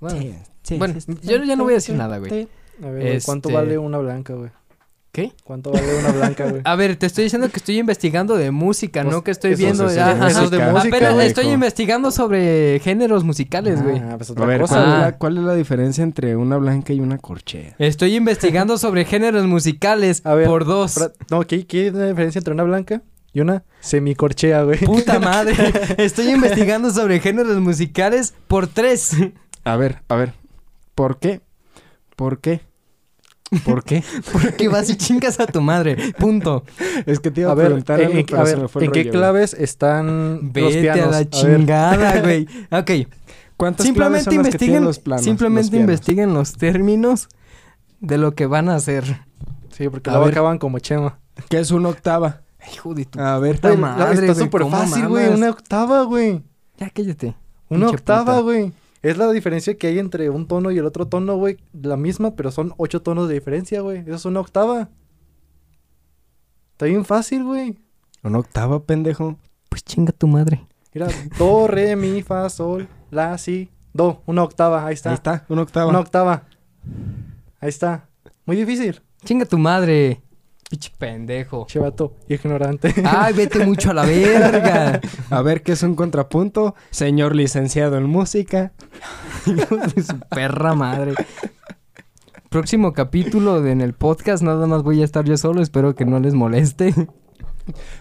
Bueno, Sí, sí, bueno, sí, yo ya no voy a decir nada, güey. A ver, ¿cuánto Este- vale una blanca, güey? ¿Qué? ¿Cuánto vale una blanca, güey? A ver, te estoy diciendo que estoy investigando de música, Pues, no que estoy viendo. es de música, Apenas güey. estoy investigando sobre géneros musicales, güey. Ah, pues A otra ver, cosa, ¿cuál, güey. es la, cuál es la diferencia entre una blanca y una corchea? Estoy investigando sobre géneros musicales A ver, por dos. No, ¿qué, ¿qué es la diferencia entre una blanca y una semicorchea, güey? Puta madre. Estoy investigando sobre géneros musicales por tres. A ver, a ver. ¿Por qué? ¿Por qué? ¿Por qué? Porque vas y chingas a tu madre. Punto. es que te iba A a, ver, preguntar en, algo, en- a ver, el ¿en qué rollo, güey. claves están los Vete pianos? a la chingada, güey. Ok. ¿Cuántas Simplemente son las que tienen investiguen, los planos? simplemente los investiguen los términos de lo que van a hacer. Sí, porque A luego ver. acaban como chema. ¿Qué es una octava? Hijo de tu A ver. puta madre, está súper ¿cómo fácil, güey. Una octava, güey. Ya cállate. Una octava, puta. güey. Es la diferencia que hay entre un tono y el otro tono, güey. La misma, pero son ocho tonos de diferencia, güey. Eso es una octava. Está bien fácil, güey. ¿Una octava, pendejo? Pues chinga tu madre. Mira, do, re, mi, fa, sol, la, si, do. Una octava, ahí está. Ahí está, una octava. Una octava. Ahí está. Muy difícil. Chinga tu madre. Pinche pendejo. Chevato, ignorante. Ay, vete mucho a la verga. A ver, ¿qué es un contrapunto? Señor licenciado en música. Su perra madre. Próximo capítulo de en el podcast, nada más voy a estar yo solo, espero que no les moleste.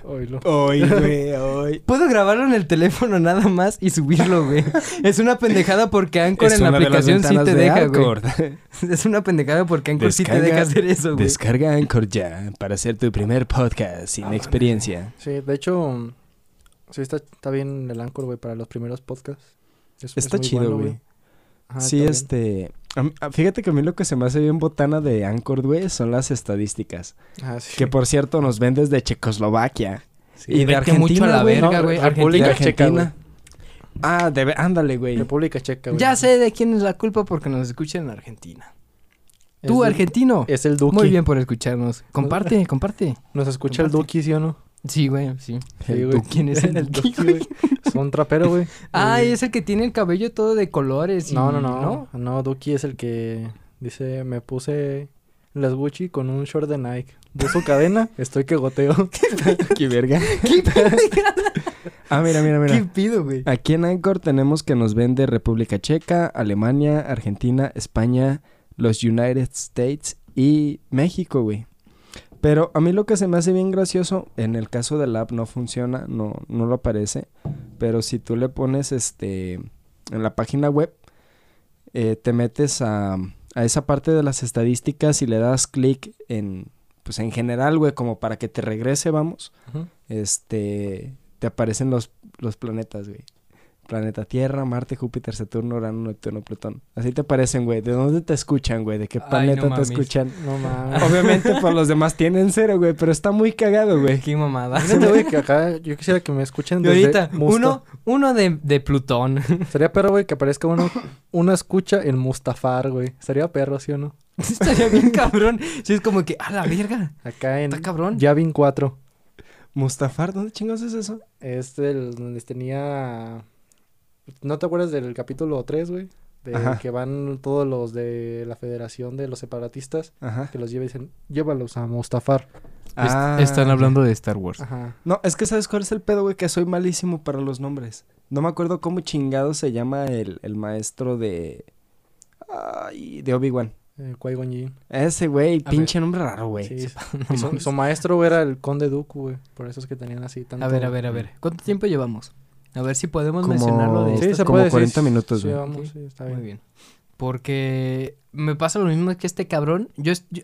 Oílo. Hoy, güey, hoy. Puedo grabarlo en el teléfono nada más y subirlo, güey. Es una pendejada porque Anchor en la aplicación sí te deja, güey. Es una pendejada porque Anchor sí te deja hacer eso, güey. Descarga Anchor ya para hacer tu primer podcast sin experiencia. Sí, de hecho, sí está, está bien el Anchor, güey, para los primeros podcasts. Es- Está es chido, bueno, güey. Ajá, Sí, está bien. Este... a mí- a- Fíjate que a mí lo que se me hace bien botana de Anchor, güey, son las estadísticas. Ah, sí. Que por cierto nos ven desde Checoslovaquia. Sí. y de Argentina, mucho a la güey. verga, No, güey. República Argentina. Checa, güey. Ah, debe... ándale, güey. República Checa, güey. Ya sé de quién es la culpa porque nos escuchan en Argentina. Tú, argentino. Es el Duki. Muy bien por escucharnos. Comparte, comparte. Nos escucha el. Duki, ¿sí o no? Sí, güey, sí. Sí, El güey. ¿Quién es el Duki, güey? Es un trapero, güey. Ah, es el que tiene el cabello todo de colores y... No, no, no. No, Duki es el que dice, me puse las Gucci con un short de Nike. Puso cadena, estoy que goteo. Qué verga. ¿Qué pendejada? Ah, mira, mira, ¿Qué mira. pido, güey? Aquí en Anchor tenemos que nos ven de República Checa, Alemania, Argentina, España, los United States y México, güey. Pero a mí lo que se me hace bien gracioso, en el caso del app no funciona, no, no lo aparece. Pero si tú le pones este en la página web, eh, te metes a, a esa parte de las estadísticas y le das clic en, pues en general, güey, como para que te regrese, vamos este te aparecen los, los planetas, güey. Planeta Tierra, Marte, Júpiter, Saturno, Urano, Neptuno, Plutón. Así te aparecen, güey. ¿De dónde te escuchan, güey? ¿De qué Ay, planeta no te mames. escuchan? No mames. Obviamente, pues los demás tienen cero, güey. Pero está muy cagado, güey. Qué mamada. Imagínate, güey, que acá yo quisiera que me escuchen Y desde ahorita, Musto. uno, uno de, de Plutón. Sería perro, güey, que aparezca uno, una escucha en Mustafar, güey. Sería perro, ¿sí o no? Estaría bien cabrón. Sí, es como que, a la verga. Acá en Está cabrón. Yavin 4. Mustafar, ¿dónde chingados es eso? Es el donde tenía... ¿No te acuerdas del capítulo 3, güey? De Ajá. que van todos los de la Federación de los Separatistas. Ajá. Que los lleva y dicen, llévalos a Mustafar. Ah, Están hablando de Star Wars. Ajá. No, es que ¿sabes cuál es el pedo, güey? Que soy malísimo para los nombres. No me acuerdo cómo chingado se llama el, el maestro de... Ay, de Obi-Wan. Eh, Qui-Gon. Ese, güey. Pinche nombre raro, güey. Sí, No su, maestro era el conde Dooku, güey. Por eso es que tenían así tanto... A ver, a ver, a ver. ¿Cuánto tiempo llevamos? A ver si podemos Como- mencionarlo de Sí, esto. se como puede, sí, 40 sí, minutos, sí, vamos, está Muy bien. bien. Porque me pasa lo mismo que este cabrón. Yo, yo-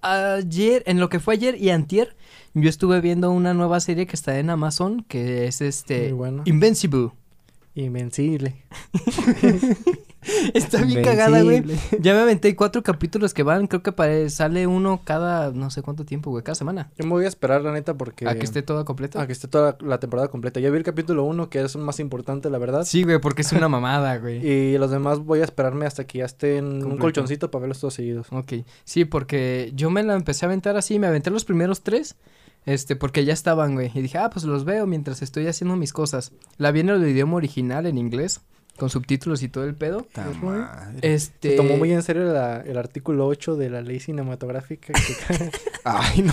ayer, en lo que fue ayer y antier, yo estuve viendo una nueva serie que está en Amazon, que es este bueno. Invincible. Invencible. Está bien cagada, güey. Ya me aventé cuatro capítulos que van, creo que sale uno cada no sé cuánto tiempo, güey, cada semana. Yo me voy a esperar, la neta, porque... A que esté todo completo. a que esté toda la temporada completa. Ya vi el capítulo 1, que es el más importante, la verdad. Sí, güey, porque es una mamada, güey. Y los demás voy a esperarme hasta que ya estén un colchoncito para verlos todos seguidos. Ok, sí, porque yo me la empecé a aventar así, me aventé los primeros tres, este, porque ya estaban, güey, y dije, ah, pues los veo mientras estoy haciendo mis cosas. La vi en el idioma original, en inglés, con subtítulos y todo el pedo. Madre. Este... Se tomó muy en serio la- el artículo 8 de la ley cinematográfica. que- Ay, no.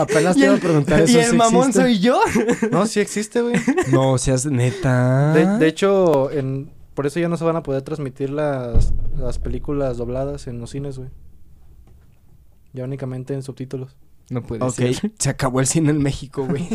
Apenas Y te iba a el- preguntar eso. ¿Y el ¿sí mamón existe? soy yo? no, sí existe, güey. No, seas neta. De, de hecho, en, por eso ya no se van a poder transmitir las, las películas dobladas en los cines, güey. Ya únicamente en subtítulos. No puede Ok, ser. se acabó el cine en México, güey.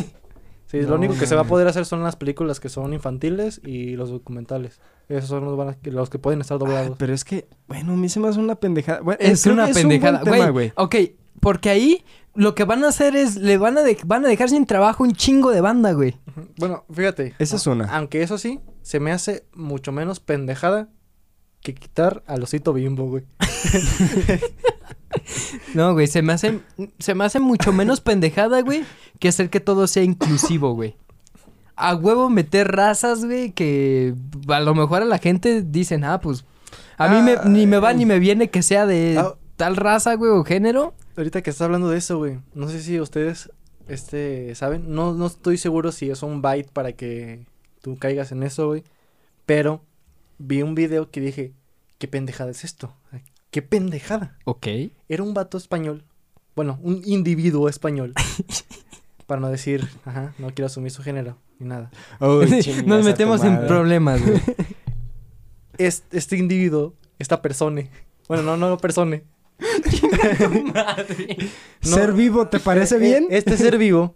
Sí, No, lo único que se va a poder hacer son las películas que son infantiles y los documentales. Esos son los, van a- los que pueden estar Ay, doblados. pero es que, bueno, a mí se me hace una pendejada. Bueno, Es una buen pendejada, tema, güey. Ok, porque ahí lo que van a hacer es, le van a, de- van a dejar sin trabajo un chingo de banda, güey. Bueno, fíjate. Esa es una. Aunque eso sí, se me hace mucho menos pendejada que quitar al osito bimbo, güey. No, güey, se me hace, se me hace mucho menos pendejada, güey, que hacer que todo sea inclusivo, güey. A huevo meter razas, güey, que a lo mejor a la gente dicen, ah, pues, a mí me- ni me va ni me viene que sea de Ah. tal raza, güey, o género. Ahorita que estás hablando de eso, güey. No sé si ustedes este, saben. No, no estoy seguro si es un byte para que tú caigas en eso, güey. Pero vi un video que dije, ¿qué pendejada es esto? ¿Qué pendejada? Ok. Era un vato español. Bueno, un individuo español. para no decir, ajá, no quiero asumir su género ni nada. Nos metemos en problemas, güey. Este, este individuo, esta persona. Bueno, no, no persona. Madre. No. ¿Ser vivo te parece Eh, bien? Este ser vivo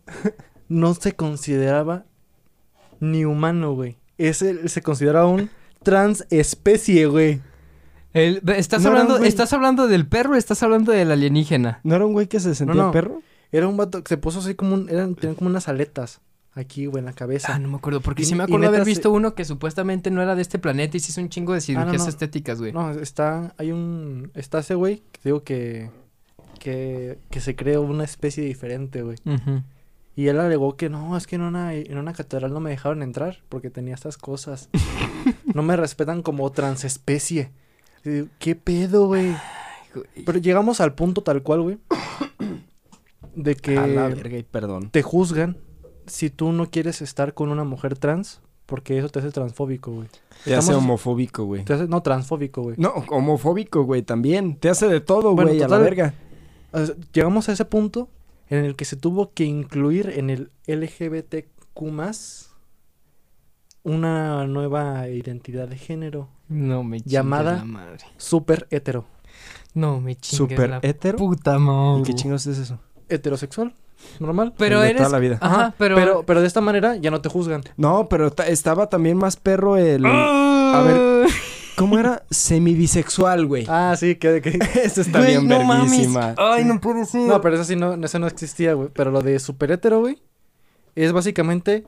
no se consideraba ni humano, güey. Ese se consideraba un transespecie, güey. El- ¿estás, No hablando, güey. ¿Estás hablando del perro o estás hablando del alienígena? ¿No era un güey que se sentía no. perro? Era un vato que se puso así como un... Eran, tenían como unas aletas aquí, güey, en la cabeza. Ah, no me acuerdo, porque Y- sí me acuerdo haber se- visto uno que supuestamente no era de este planeta y se hizo un chingo de cirugías no. estéticas, güey. No, está... Hay un... Está ese güey que digo que... Que, que se creó una especie diferente, güey. Y él alegó que no, es que en una, en una catedral no me dejaron entrar porque tenía estas cosas. no me respetan como transespecie. Digo, ¿Qué pedo, güey? Pero llegamos al punto tal cual, güey. De que A la verga, y perdón. te juzgan si tú no quieres estar con una mujer trans porque eso te hace transfóbico, güey. Te hace homofóbico, güey. Te hace, no, transfóbico, güey. No, homofóbico, güey, también. Te hace de todo, Bueno, güey, a la total. verga. O sea, llegamos a ese punto en el que se tuvo que incluir en el LGBTQ una nueva identidad de género No me chingues Llamada- la madre. súper hetero. No me chingues Super la hetero. puta madre. ¿Y qué chingos es eso? Heterosexual, normal. Pero de eres... toda la vida. Ajá, pero... Pero, pero de esta manera ya no te juzgan. No, pero ta- estaba también más perro el... A ver, ¿Cómo era? Semibisexual, güey. Ah, sí, que... que- Eso está Güey, bien no mames. verguísima. Ay, no puede ser. No, pero eso sí no, eso no existía, güey. Pero lo de super hetero, güey, es básicamente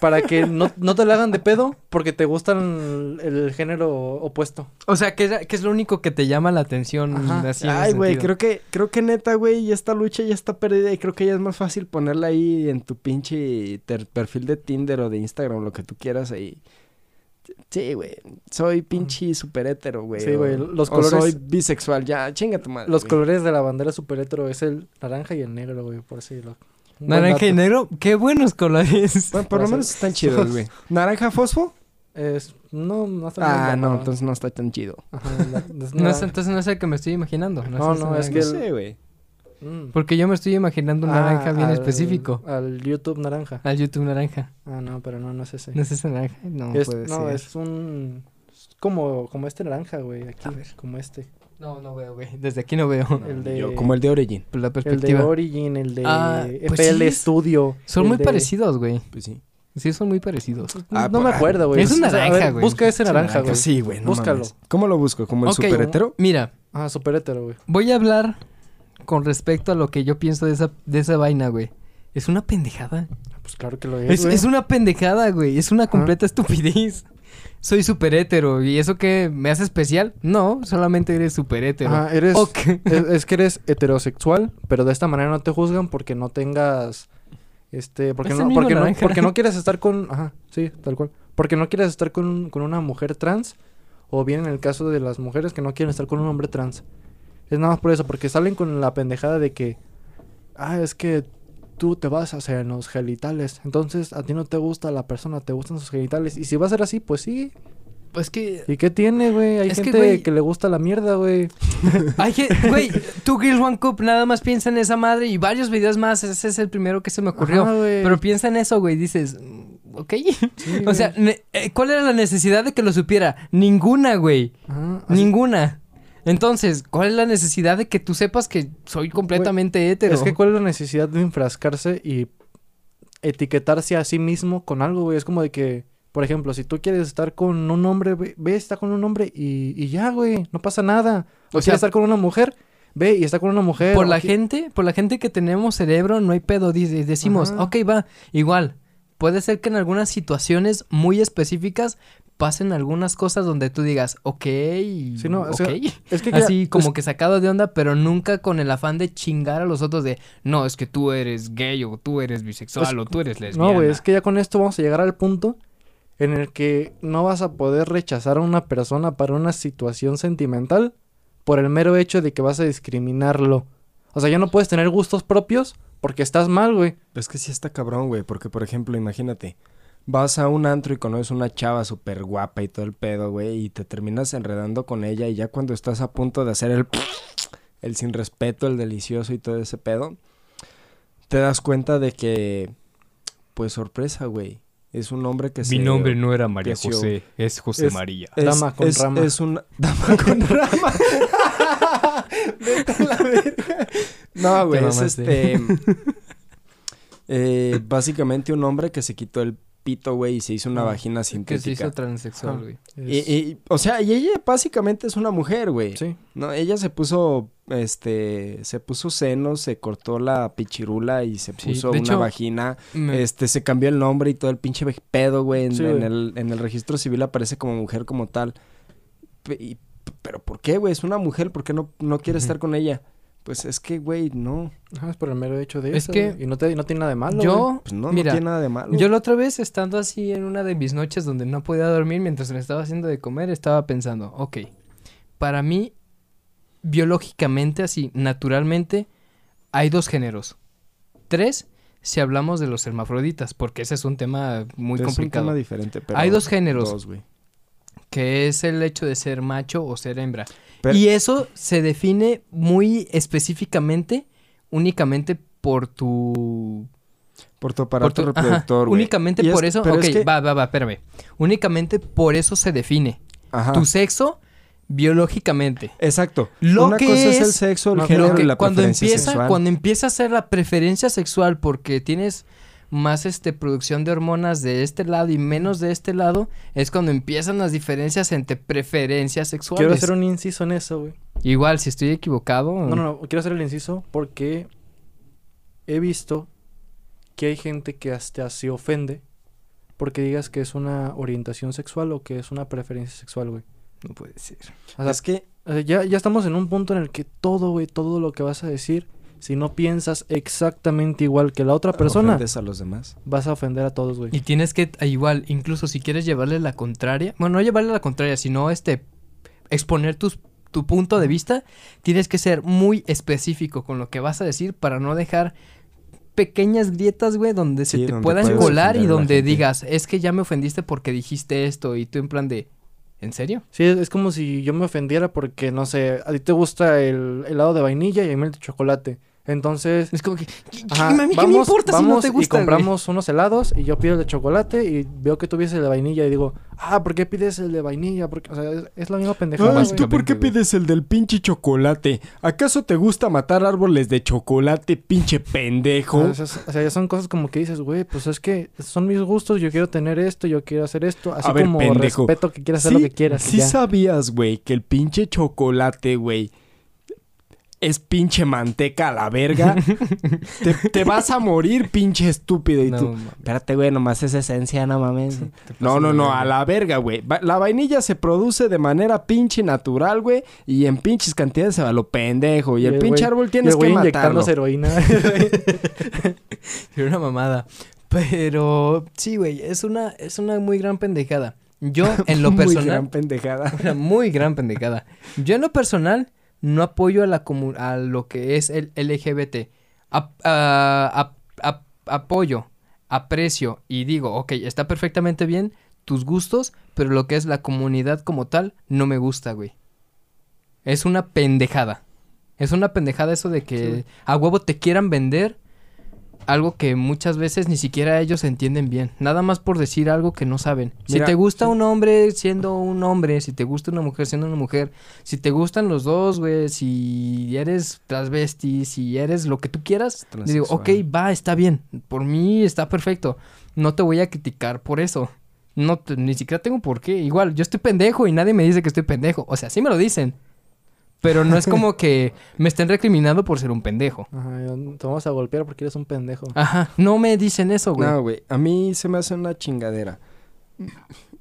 para que no, no te la hagan de pedo porque te gustan el, el género opuesto. O sea, que es, que es lo único que te llama la atención así Ay, güey, creo que, creo que neta, güey, ya esta lucha ya está perdida y creo que ya es más fácil ponerla ahí en tu pinche ter- perfil de Tinder o de Instagram, lo que tú quieras ahí. Sí, güey, soy pinche super hétero, güey. Sí, güey, los o soy colores- bisexual, ya, chinga tu madre. Los colores de la bandera super hetero es el naranja y el negro, güey, por así lo... buen Naranja y negro, qué buenos colores. Bueno, por lo menos están chidos, güey. ¿Naranja fosfo? Es, no, no está Ah, no, entonces no está tan chido. Ajá, la- es No nara- es, entonces no es el que me estoy imaginando. No, es no, es que sé, güey. Mm. Porque yo me estoy imaginando un Ah, naranja bien al- específico. Al YouTube naranja. Al YouTube naranja. Ah, no, pero no, no es ese. ¿No es ese naranja? No, es, puede no, ser. es un... es como, como este naranja, güey, aquí, A ver. como este. No, no veo, güey. Desde aquí no veo. El de- Yo, como el de Origin. Por la El de perspectiva. Origin, el de Ah, pues FL sí. Studio. Son muy de- parecidos, güey. Pues sí. Sí, son muy parecidos. Ah, no pues, me acuerdo, güey. es un O sea, a naranja, güey. Busca ese naranja, güey. Pues sí, güey, no Búscalo. mames. ¿Cómo lo busco? ¿Como el Ok. super hetero? Mira, Ah, super hetero, güey. voy a hablar con respecto a lo que yo pienso de esa, de esa vaina, güey. Es una pendejada. Pues claro que lo es, Es, güey. es una pendejada, güey. Es una completa estupidez. Soy súper hétero. ¿Y eso qué me hace especial? No, solamente eres súper hétero. Ajá, eres, Ok. es, es que eres heterosexual, pero de esta manera no te juzgan porque no tengas, este, porque Es no, porque no, porque no quieres estar con, ajá, sí, tal cual, porque no quieres estar con, con una mujer trans, o bien en el caso de las mujeres que no quieren estar con un hombre trans. Es nada más por eso, porque salen con la pendejada de que, ah, es que tú te vas a hacer en los genitales, entonces a ti no te gusta la persona, te gustan sus genitales, y si va a ser así, pues sí, Pues que ¿y qué tiene, güey? Hay Es que, gente güey- que le gusta la mierda, güey. Hay güey, tú Girls One Cup nada más piensa en esa madre y varios videos más, ese es el primero que se me ocurrió. Ajá. Pero piensa en eso, güey, dices, mm, ok. Sí, o sea, eh, ¿cuál era la necesidad de que lo supiera? Ninguna, güey. Ajá, así- Ninguna. Entonces, ¿cuál es la necesidad de que tú sepas que soy completamente hétero? Es que cuál es la necesidad de enfrascarse y etiquetarse a sí mismo con algo, güey. Es como de que, por ejemplo, si tú quieres estar con un hombre, ve, ve, está con un hombre y, y ya, güey, no pasa nada. O, O quieres sea- estar con una mujer, ve y está con una mujer. por la gente, por la gente que tenemos cerebro, no hay pedo. dice- decimos, Ajá. ok, va, igual. Puede ser que en algunas situaciones muy específicas pasen algunas cosas donde tú digas, ok, Sí, no, o ok. sea, Es que Así ya- como es- que sacado de onda, pero nunca con el afán de chingar a los otros de, no, es que tú eres gay o tú eres bisexual Es- o tú eres lesbiana. No, güey, es que ya con esto vamos a llegar al punto en el que no vas a poder rechazar a una persona para una situación sentimental por el mero hecho de que vas a discriminarlo. O sea, ya no puedes tener gustos propios porque estás mal, güey. Es que sí está cabrón, güey, porque por ejemplo, imagínate, vas a un antro y conoces una chava súper guapa y todo el pedo, güey, y te terminas enredando con ella y ya cuando estás a punto de hacer el el sin respeto, el delicioso y todo ese pedo, te das cuenta de que pues sorpresa, güey. Es un hombre que se no era María José, es José María. es, Dama con es- rama. es una dama con rama. Vete a la verga. No, güey, es este. eh, básicamente un hombre que se quitó el pito, güey, y se hizo una Ah, vagina Que se sintética. hizo transexual, güey. Y, y- o sea, y ella básicamente es una mujer, güey. Sí. No, ella se puso, este, se puso senos, se cortó la pichirula y se Sí, puso de una hecho, vagina. Me- Este, se cambió el nombre y todo el pinche pedo, güey. En, Sí, en güey. el, en el registro civil aparece como mujer como tal. Y- pero ¿por qué, güey? Es una mujer, ¿por qué no, no quiere estar con ella? Pues es que, güey, no. Ajá, es por el mero hecho de Es eso. que. Y no, te, no tiene nada de malo. yo, Pues no, Mira, no tiene nada de malo. yo la otra vez estando así en una de mis noches donde no podía dormir mientras me estaba haciendo de comer, estaba pensando, ok, para mí, biológicamente, así, naturalmente, hay dos géneros. Tres, si hablamos de los hermafroditas, porque ese es un tema muy es complicado. un tema diferente, pero... Hay dos géneros, Dos, güey. Que es el hecho de ser macho o ser hembra. Pero- Y eso se define muy específicamente, únicamente por tu Por tu aparato por tu- reproductor, güey. únicamente Y es- por eso, pero ok, es que- va, va, va, espérame. Únicamente por eso se define Ajá. tu sexo biológicamente. Exacto. Lo Una que cosa es, el es- sexo, el no, género que y la cuando preferencia empieza, sexual. cuando empieza a ser la preferencia sexual porque tienes más este producción de hormonas de este lado y menos de este lado, es cuando empiezan las diferencias entre preferencias sexuales. Quiero hacer un inciso en eso, güey. Igual, si estoy equivocado. No, no, no. Quiero hacer el inciso porque he visto que hay gente que hasta se ofende porque digas que es una orientación sexual o que es una preferencia sexual, güey. no puede ser. O sea, es que o sea, ya, ya estamos en un punto en el que todo, güey, todo lo que vas a decir, si no piensas exactamente igual que la otra persona, ofendes a los demás. vas a ofender a todos, güey. Y tienes que, ah, igual, incluso si quieres llevarle la contraria, bueno, no llevarle la contraria, sino este, exponer tus, tu punto de vista, tienes que ser muy específico con lo que vas a decir para no dejar pequeñas grietas, güey, donde se te donde puedan colar y donde digas, es que ya me ofendiste porque dijiste esto y tú en plan de, ¿en serio? Sí, es, es como si yo me ofendiera porque, no sé, a ti te gusta el helado de vainilla y a mí el de chocolate. Entonces, Es como que, Ajá, a mí qué me vamos, importa si no vamos te gusta, y güey? compramos unos helados y yo pido el de chocolate y veo que tú pides el de vainilla y digo, ah, ¿por qué pides el de vainilla? Porque, o sea, es, es la misma pendejada. Güey. ¿tú por qué pides el del pinche chocolate? ¿Acaso te gusta matar árboles de chocolate, pinche pendejo? O sea, es- o sea, ya son cosas como que dices, güey, pues es que son mis gustos, yo quiero tener esto, yo quiero hacer esto, así A ver, como pendejo. respeto que quieras hacer lo que quieras. sí ya. sabías, güey, que el pinche chocolate, güey, es pinche manteca a la verga. te, te vas a morir, pinche estúpido. Y No, tú, mames. espérate, güey, nomás es esencia, no mames. No, no, no, a la verga, güey. La vainilla se produce de manera pinche natural, güey. Y en pinches cantidades se va lo pendejo. Y, el, pinche árbol tienes que matarlo. heroína. Era una mamada. Pero sí, güey, es una, es una muy gran pendejada. Yo, en lo Muy personal, gran pendejada. una muy gran pendejada. Yo, en lo personal, no apoyo a, la a lo que es el LGBT. Ap- a- ap- ap- apoyo, aprecio y digo, ok, está perfectamente bien tus gustos, pero lo que es la comunidad como tal, no me gusta, güey. Es una pendejada. Es una pendejada eso de que Sí. a huevo te quieran vender algo que muchas veces ni siquiera ellos entienden bien. Nada más por decir algo que no saben. Mira, si te gusta sí. un hombre siendo un hombre, si te gusta una mujer siendo una mujer, si te gustan los dos, güey, si eres transvesti, si eres lo que tú quieras, digo, ok, va, está bien. Por mí está perfecto. No te voy a criticar por eso. No, te- ni siquiera tengo por qué. Igual, yo estoy pendejo y nadie me dice que estoy pendejo. O sea, sí me lo dicen. Pero no es como que me estén recriminando por ser un pendejo. Ajá, te vamos a golpear porque eres un pendejo. Ajá, no me dicen eso, güey. No, güey. A mí se me hace una chingadera.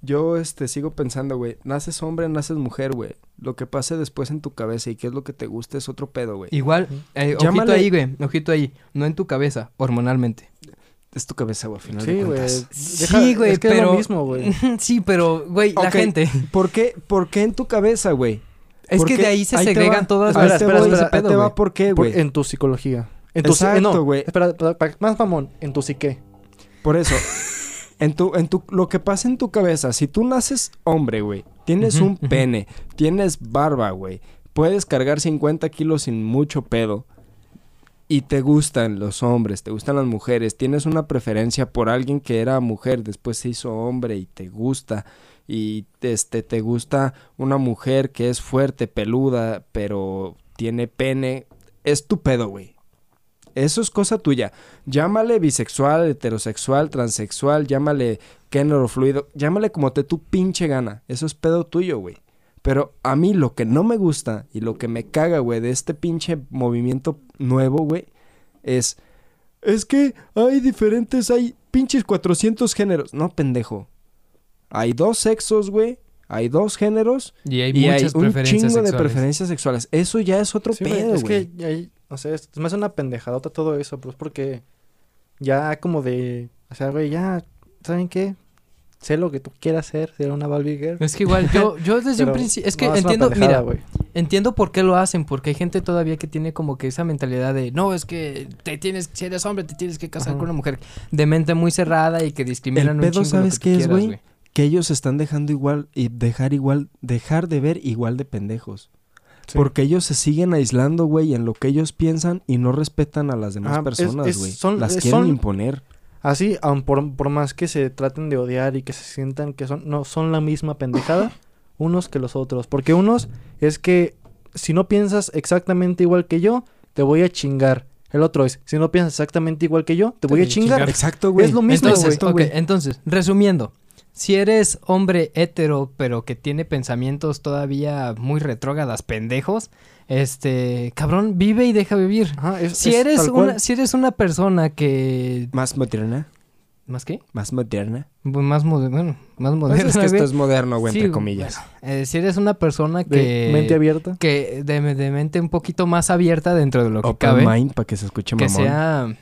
Yo, este, sigo pensando, güey. Naces hombre, naces mujer, güey. Lo que pase después en tu cabeza y qué es lo que te gusta es otro pedo, güey. Igual, eh, ojito ahí, güey. Ojito ahí. No en tu cabeza, hormonalmente. Es tu cabeza, güey, al final Sí, de. Sí, güey, es que es lo mismo, güey. sí, pero, güey, la gente. ¿Por qué, ¿Por qué en tu cabeza, güey? Es ¿Por que qué? de ahí se Ahí segregan va. todas Ahí Espera, espera, espera, te va por qué, güey. en tu psicología. En tu, eh, Exacto, no, güey. Espera, pa- pa- más mamón. En tu psique. Por eso, en tu, en tu, lo que pasa en tu cabeza, si tú naces hombre, güey, tienes un pene, tienes barba, güey, puedes cargar 50 kilos sin mucho pedo, y te gustan los hombres, te gustan las mujeres, tienes una preferencia por alguien que era mujer, después se hizo hombre y te gusta, y este, te gusta una mujer que es fuerte, peluda, pero tiene pene, es tu pedo, güey. Eso es cosa tuya. Llámale bisexual, heterosexual, transexual, llámale género fluido, llámale como te tu pinche gana. Eso es pedo tuyo, güey. Pero a mí lo que no me gusta y lo que me caga, güey, de este pinche movimiento nuevo, güey, es... Es que hay diferentes, hay pinches 400 géneros. No, pendejo. Hay dos sexos, güey. Hay dos géneros. Y hay y hay un preferencias chingo de sexuales. preferencias sexuales. Eso ya es otro Sí, güey, pedo, es que hay, o sea, es- me hace una pendejadota todo eso, pues porque ya como de, o sea, güey, ya, ¿saben qué? Sé lo que tú quieras hacer, ser una Barbie girl. Es que igual, yo, yo desde un principio... Es que no, entiendo, pendejada, mira, güey. entiendo por qué lo hacen, porque hay gente todavía que tiene como que esa mentalidad de, no, es que te tienes, si eres hombre, te tienes que casar Ajá. con una mujer de mente muy cerrada y que discriminan El un pedo, chingo lo ¿sabes qué es, quieras, güey? Que ellos están dejando igual y dejar igual, dejar de ver igual de pendejos. Sí. Porque ellos se siguen aislando, güey, en lo que ellos piensan y no respetan a las demás Ah, personas, güey. son- Las quieren son- imponer. Así, aun por, por más que se traten de odiar y que se sientan que son, no son la misma pendejada, unos que los otros. Porque unos es que si no piensas exactamente igual que yo, te voy a chingar. El otro es, si no piensas exactamente igual que yo, te voy a chingar. Exacto, güey. Es lo mismo, Entonces, güey. entonces, resumiendo, si eres hombre hetero, pero que tiene pensamientos todavía muy retrógradas, pendejos, este, cabrón, vive y deja vivir. Ajá, es- Si es eres una, si eres una persona que, Más moderna. ¿más qué? Más moderna. Pues Más moderna, bueno, más Pues moderna. es que esto es moderno, güey, Sí, entre comillas. bueno, eh, si eres una persona de que mente abierta. que de, de mente un poquito más abierta dentro de lo que Open cabe, mind para que se escuche que mamón. sea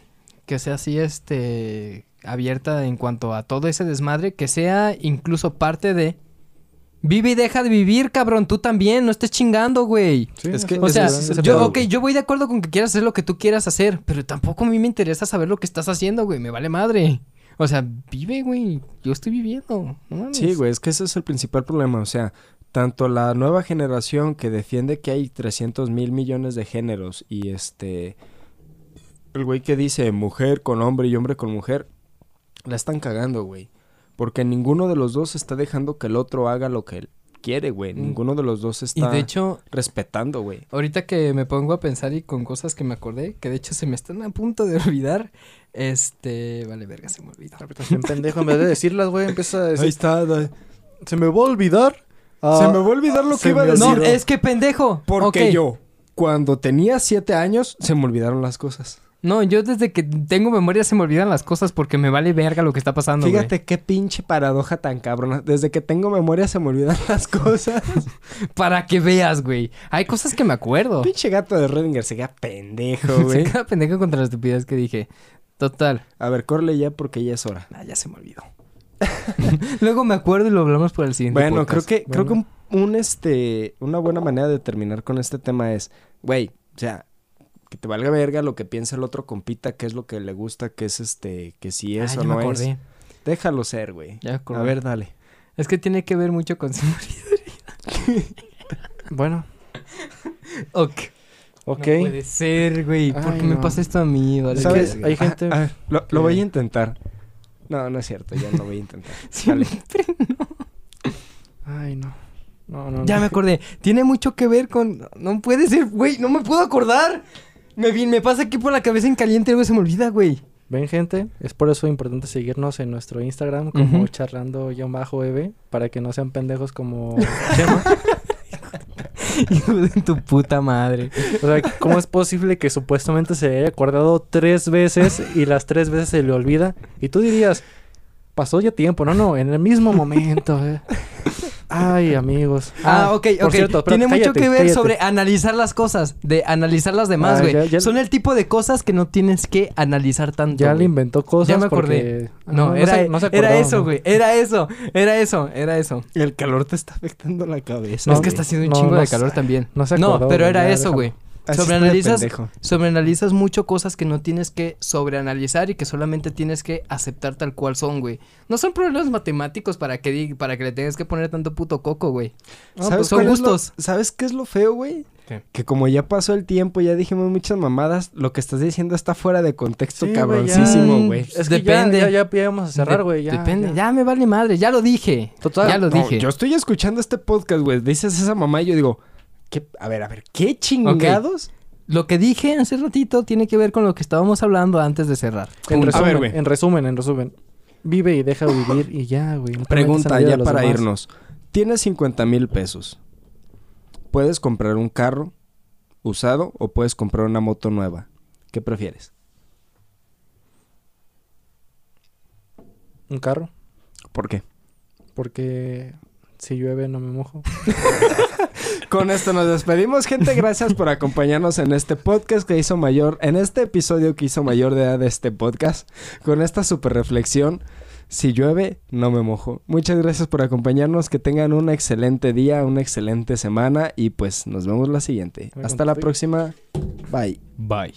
que sea así este abierta en cuanto a todo ese desmadre, que sea incluso parte de Vive y deja de vivir, cabrón, tú también, no estés chingando, güey. Sí, Es que- O sea, es yo, pedo, ok, yo voy de acuerdo con que quieras hacer lo que tú quieras hacer, pero tampoco a mí me interesa saber lo que estás haciendo, güey, me vale madre. O sea, vive, güey, yo estoy viviendo. no mames. Sí, güey, es que ese es el principal problema. O sea, tanto la nueva generación que defiende que hay 300 mil millones de géneros y este. El güey que dice mujer con hombre y hombre con mujer, la están cagando, güey. Porque ninguno de los dos está dejando que el otro haga lo que él quiere, güey. Mm. Ninguno de los dos Y está de hecho, respetando, güey. Ahorita que me pongo a pensar y con cosas que me acordé, que de hecho se me están a punto de olvidar, este, vale, verga, se me olvidó. Pendejo. En vez de decirlas, güey, empieza a decir, está. se me va a olvidar. Se ah, me va a olvidar lo se que iba a decir. No, es que pendejo. Porque yo. cuando tenía siete años se me olvidaron las cosas. No, yo desde que tengo memoria se me olvidan las cosas porque me vale verga lo que está pasando, güey. Fíjate qué pinche paradoja tan cabrona. Desde que tengo memoria se me olvidan las cosas. Para que veas, güey. Hay cosas que me acuerdo. pinche gato de Redinger se queda pendejo, Se güey. queda pendejo contra la estupidez que dije. Total. A ver, corre ya porque ya es hora. Ah, ya se me olvidó. Luego me acuerdo y lo hablamos por el siguiente Bueno, creo que, creo que un, este, una buena manera de terminar con este tema es, güey, o sea, que te valga verga lo que piensa el otro compita, qué es lo que le gusta, qué es este, que si Ah, es ya o me no es. acordé. Déjalo ser, güey. Ya me acordé. A ver, dale. Es que tiene que ver mucho con su Bueno, Ok. ok. No puede ser, güey. ¿Por qué me no. pasa esto a mí? Vale, ¿Sabes? hay gente Ah, a ver, lo, voy a intentar. No, no es cierto, ya no voy a intentar. Siempre Ay, no. No, no, Ya no. me acordé. Tiene mucho que ver con. No puede ser, güey. No me puedo acordar. Me, vi- me pasa aquí por la cabeza en caliente, algo se me olvida, güey. Ven, gente, es por eso importante seguirnos en nuestro Instagram como Ujú. charlando-eb para que no sean pendejos como Chema. Hijo de tu puta madre. O sea, ¿cómo es posible que supuestamente se haya acordado tres veces y las tres veces se le olvida? Y tú dirías, pasó ya tiempo. No, no, en el mismo momento. eh. Ay, amigos. Ah, ok, por ok. cierto, Tiene mucho que ver cállate. sobre analizar las cosas, de analizar las demás, Ah, güey. Son el tipo de cosas que no tienes que analizar tanto. Ya le inventó cosas Ya me acordé. porque- No, era, se- no se era eso, ¿no? güey. Era eso, era eso, era eso. El calor te está afectando la cabeza. No, es que está haciendo un no, chingo no de calor también. No se No, acordó, pero güey, era ya eso, güey. Sobreanalizas, sobreanalizas mucho cosas que no tienes que sobreanalizar y que solamente tienes que aceptar tal cual son, güey. No son problemas matemáticos para que para que le tengas que poner tanto puto coco, güey. No, ¿Sabes pues, son lo- gustos. ¿Sabes qué es lo feo, güey? ¿Qué? Que como ya pasó el tiempo, ya dijimos muchas mamadas, lo que estás diciendo está fuera de contexto Sí, güey, cabroncísimo, güey. Es que Depende. Ya, ya, ya, ya vamos a cerrar, güey. Depende, ya. ya. me vale madre, ya lo dije. Total. Ya lo No, dije. yo estoy escuchando este podcast, güey. Dices esa mamá y yo digo, ¿qué? A ver, a ver, ¿qué chingados? Lo que dije hace ratito tiene que ver con lo que estábamos hablando antes de cerrar. En A resumen, ver, güey. en resumen, en resumen. Vive y deja vivir y ya, güey. No Pregunta la vida de ya para demás. irnos. Tienes 50 mil pesos. ¿Puedes comprar un carro usado o puedes comprar una moto nueva? ¿Qué prefieres? Un carro, ¿Por qué? porque si llueve no me mojo. Con esto nos despedimos, gente. Gracias por acompañarnos en este podcast que hizo mayor, en este episodio que hizo mayor de edad de este podcast, con esta super reflexión. Si llueve, no me mojo. Muchas gracias por acompañarnos. Que tengan un excelente día, una excelente semana y pues nos vemos la siguiente. Hasta la próxima. Bye. Bye.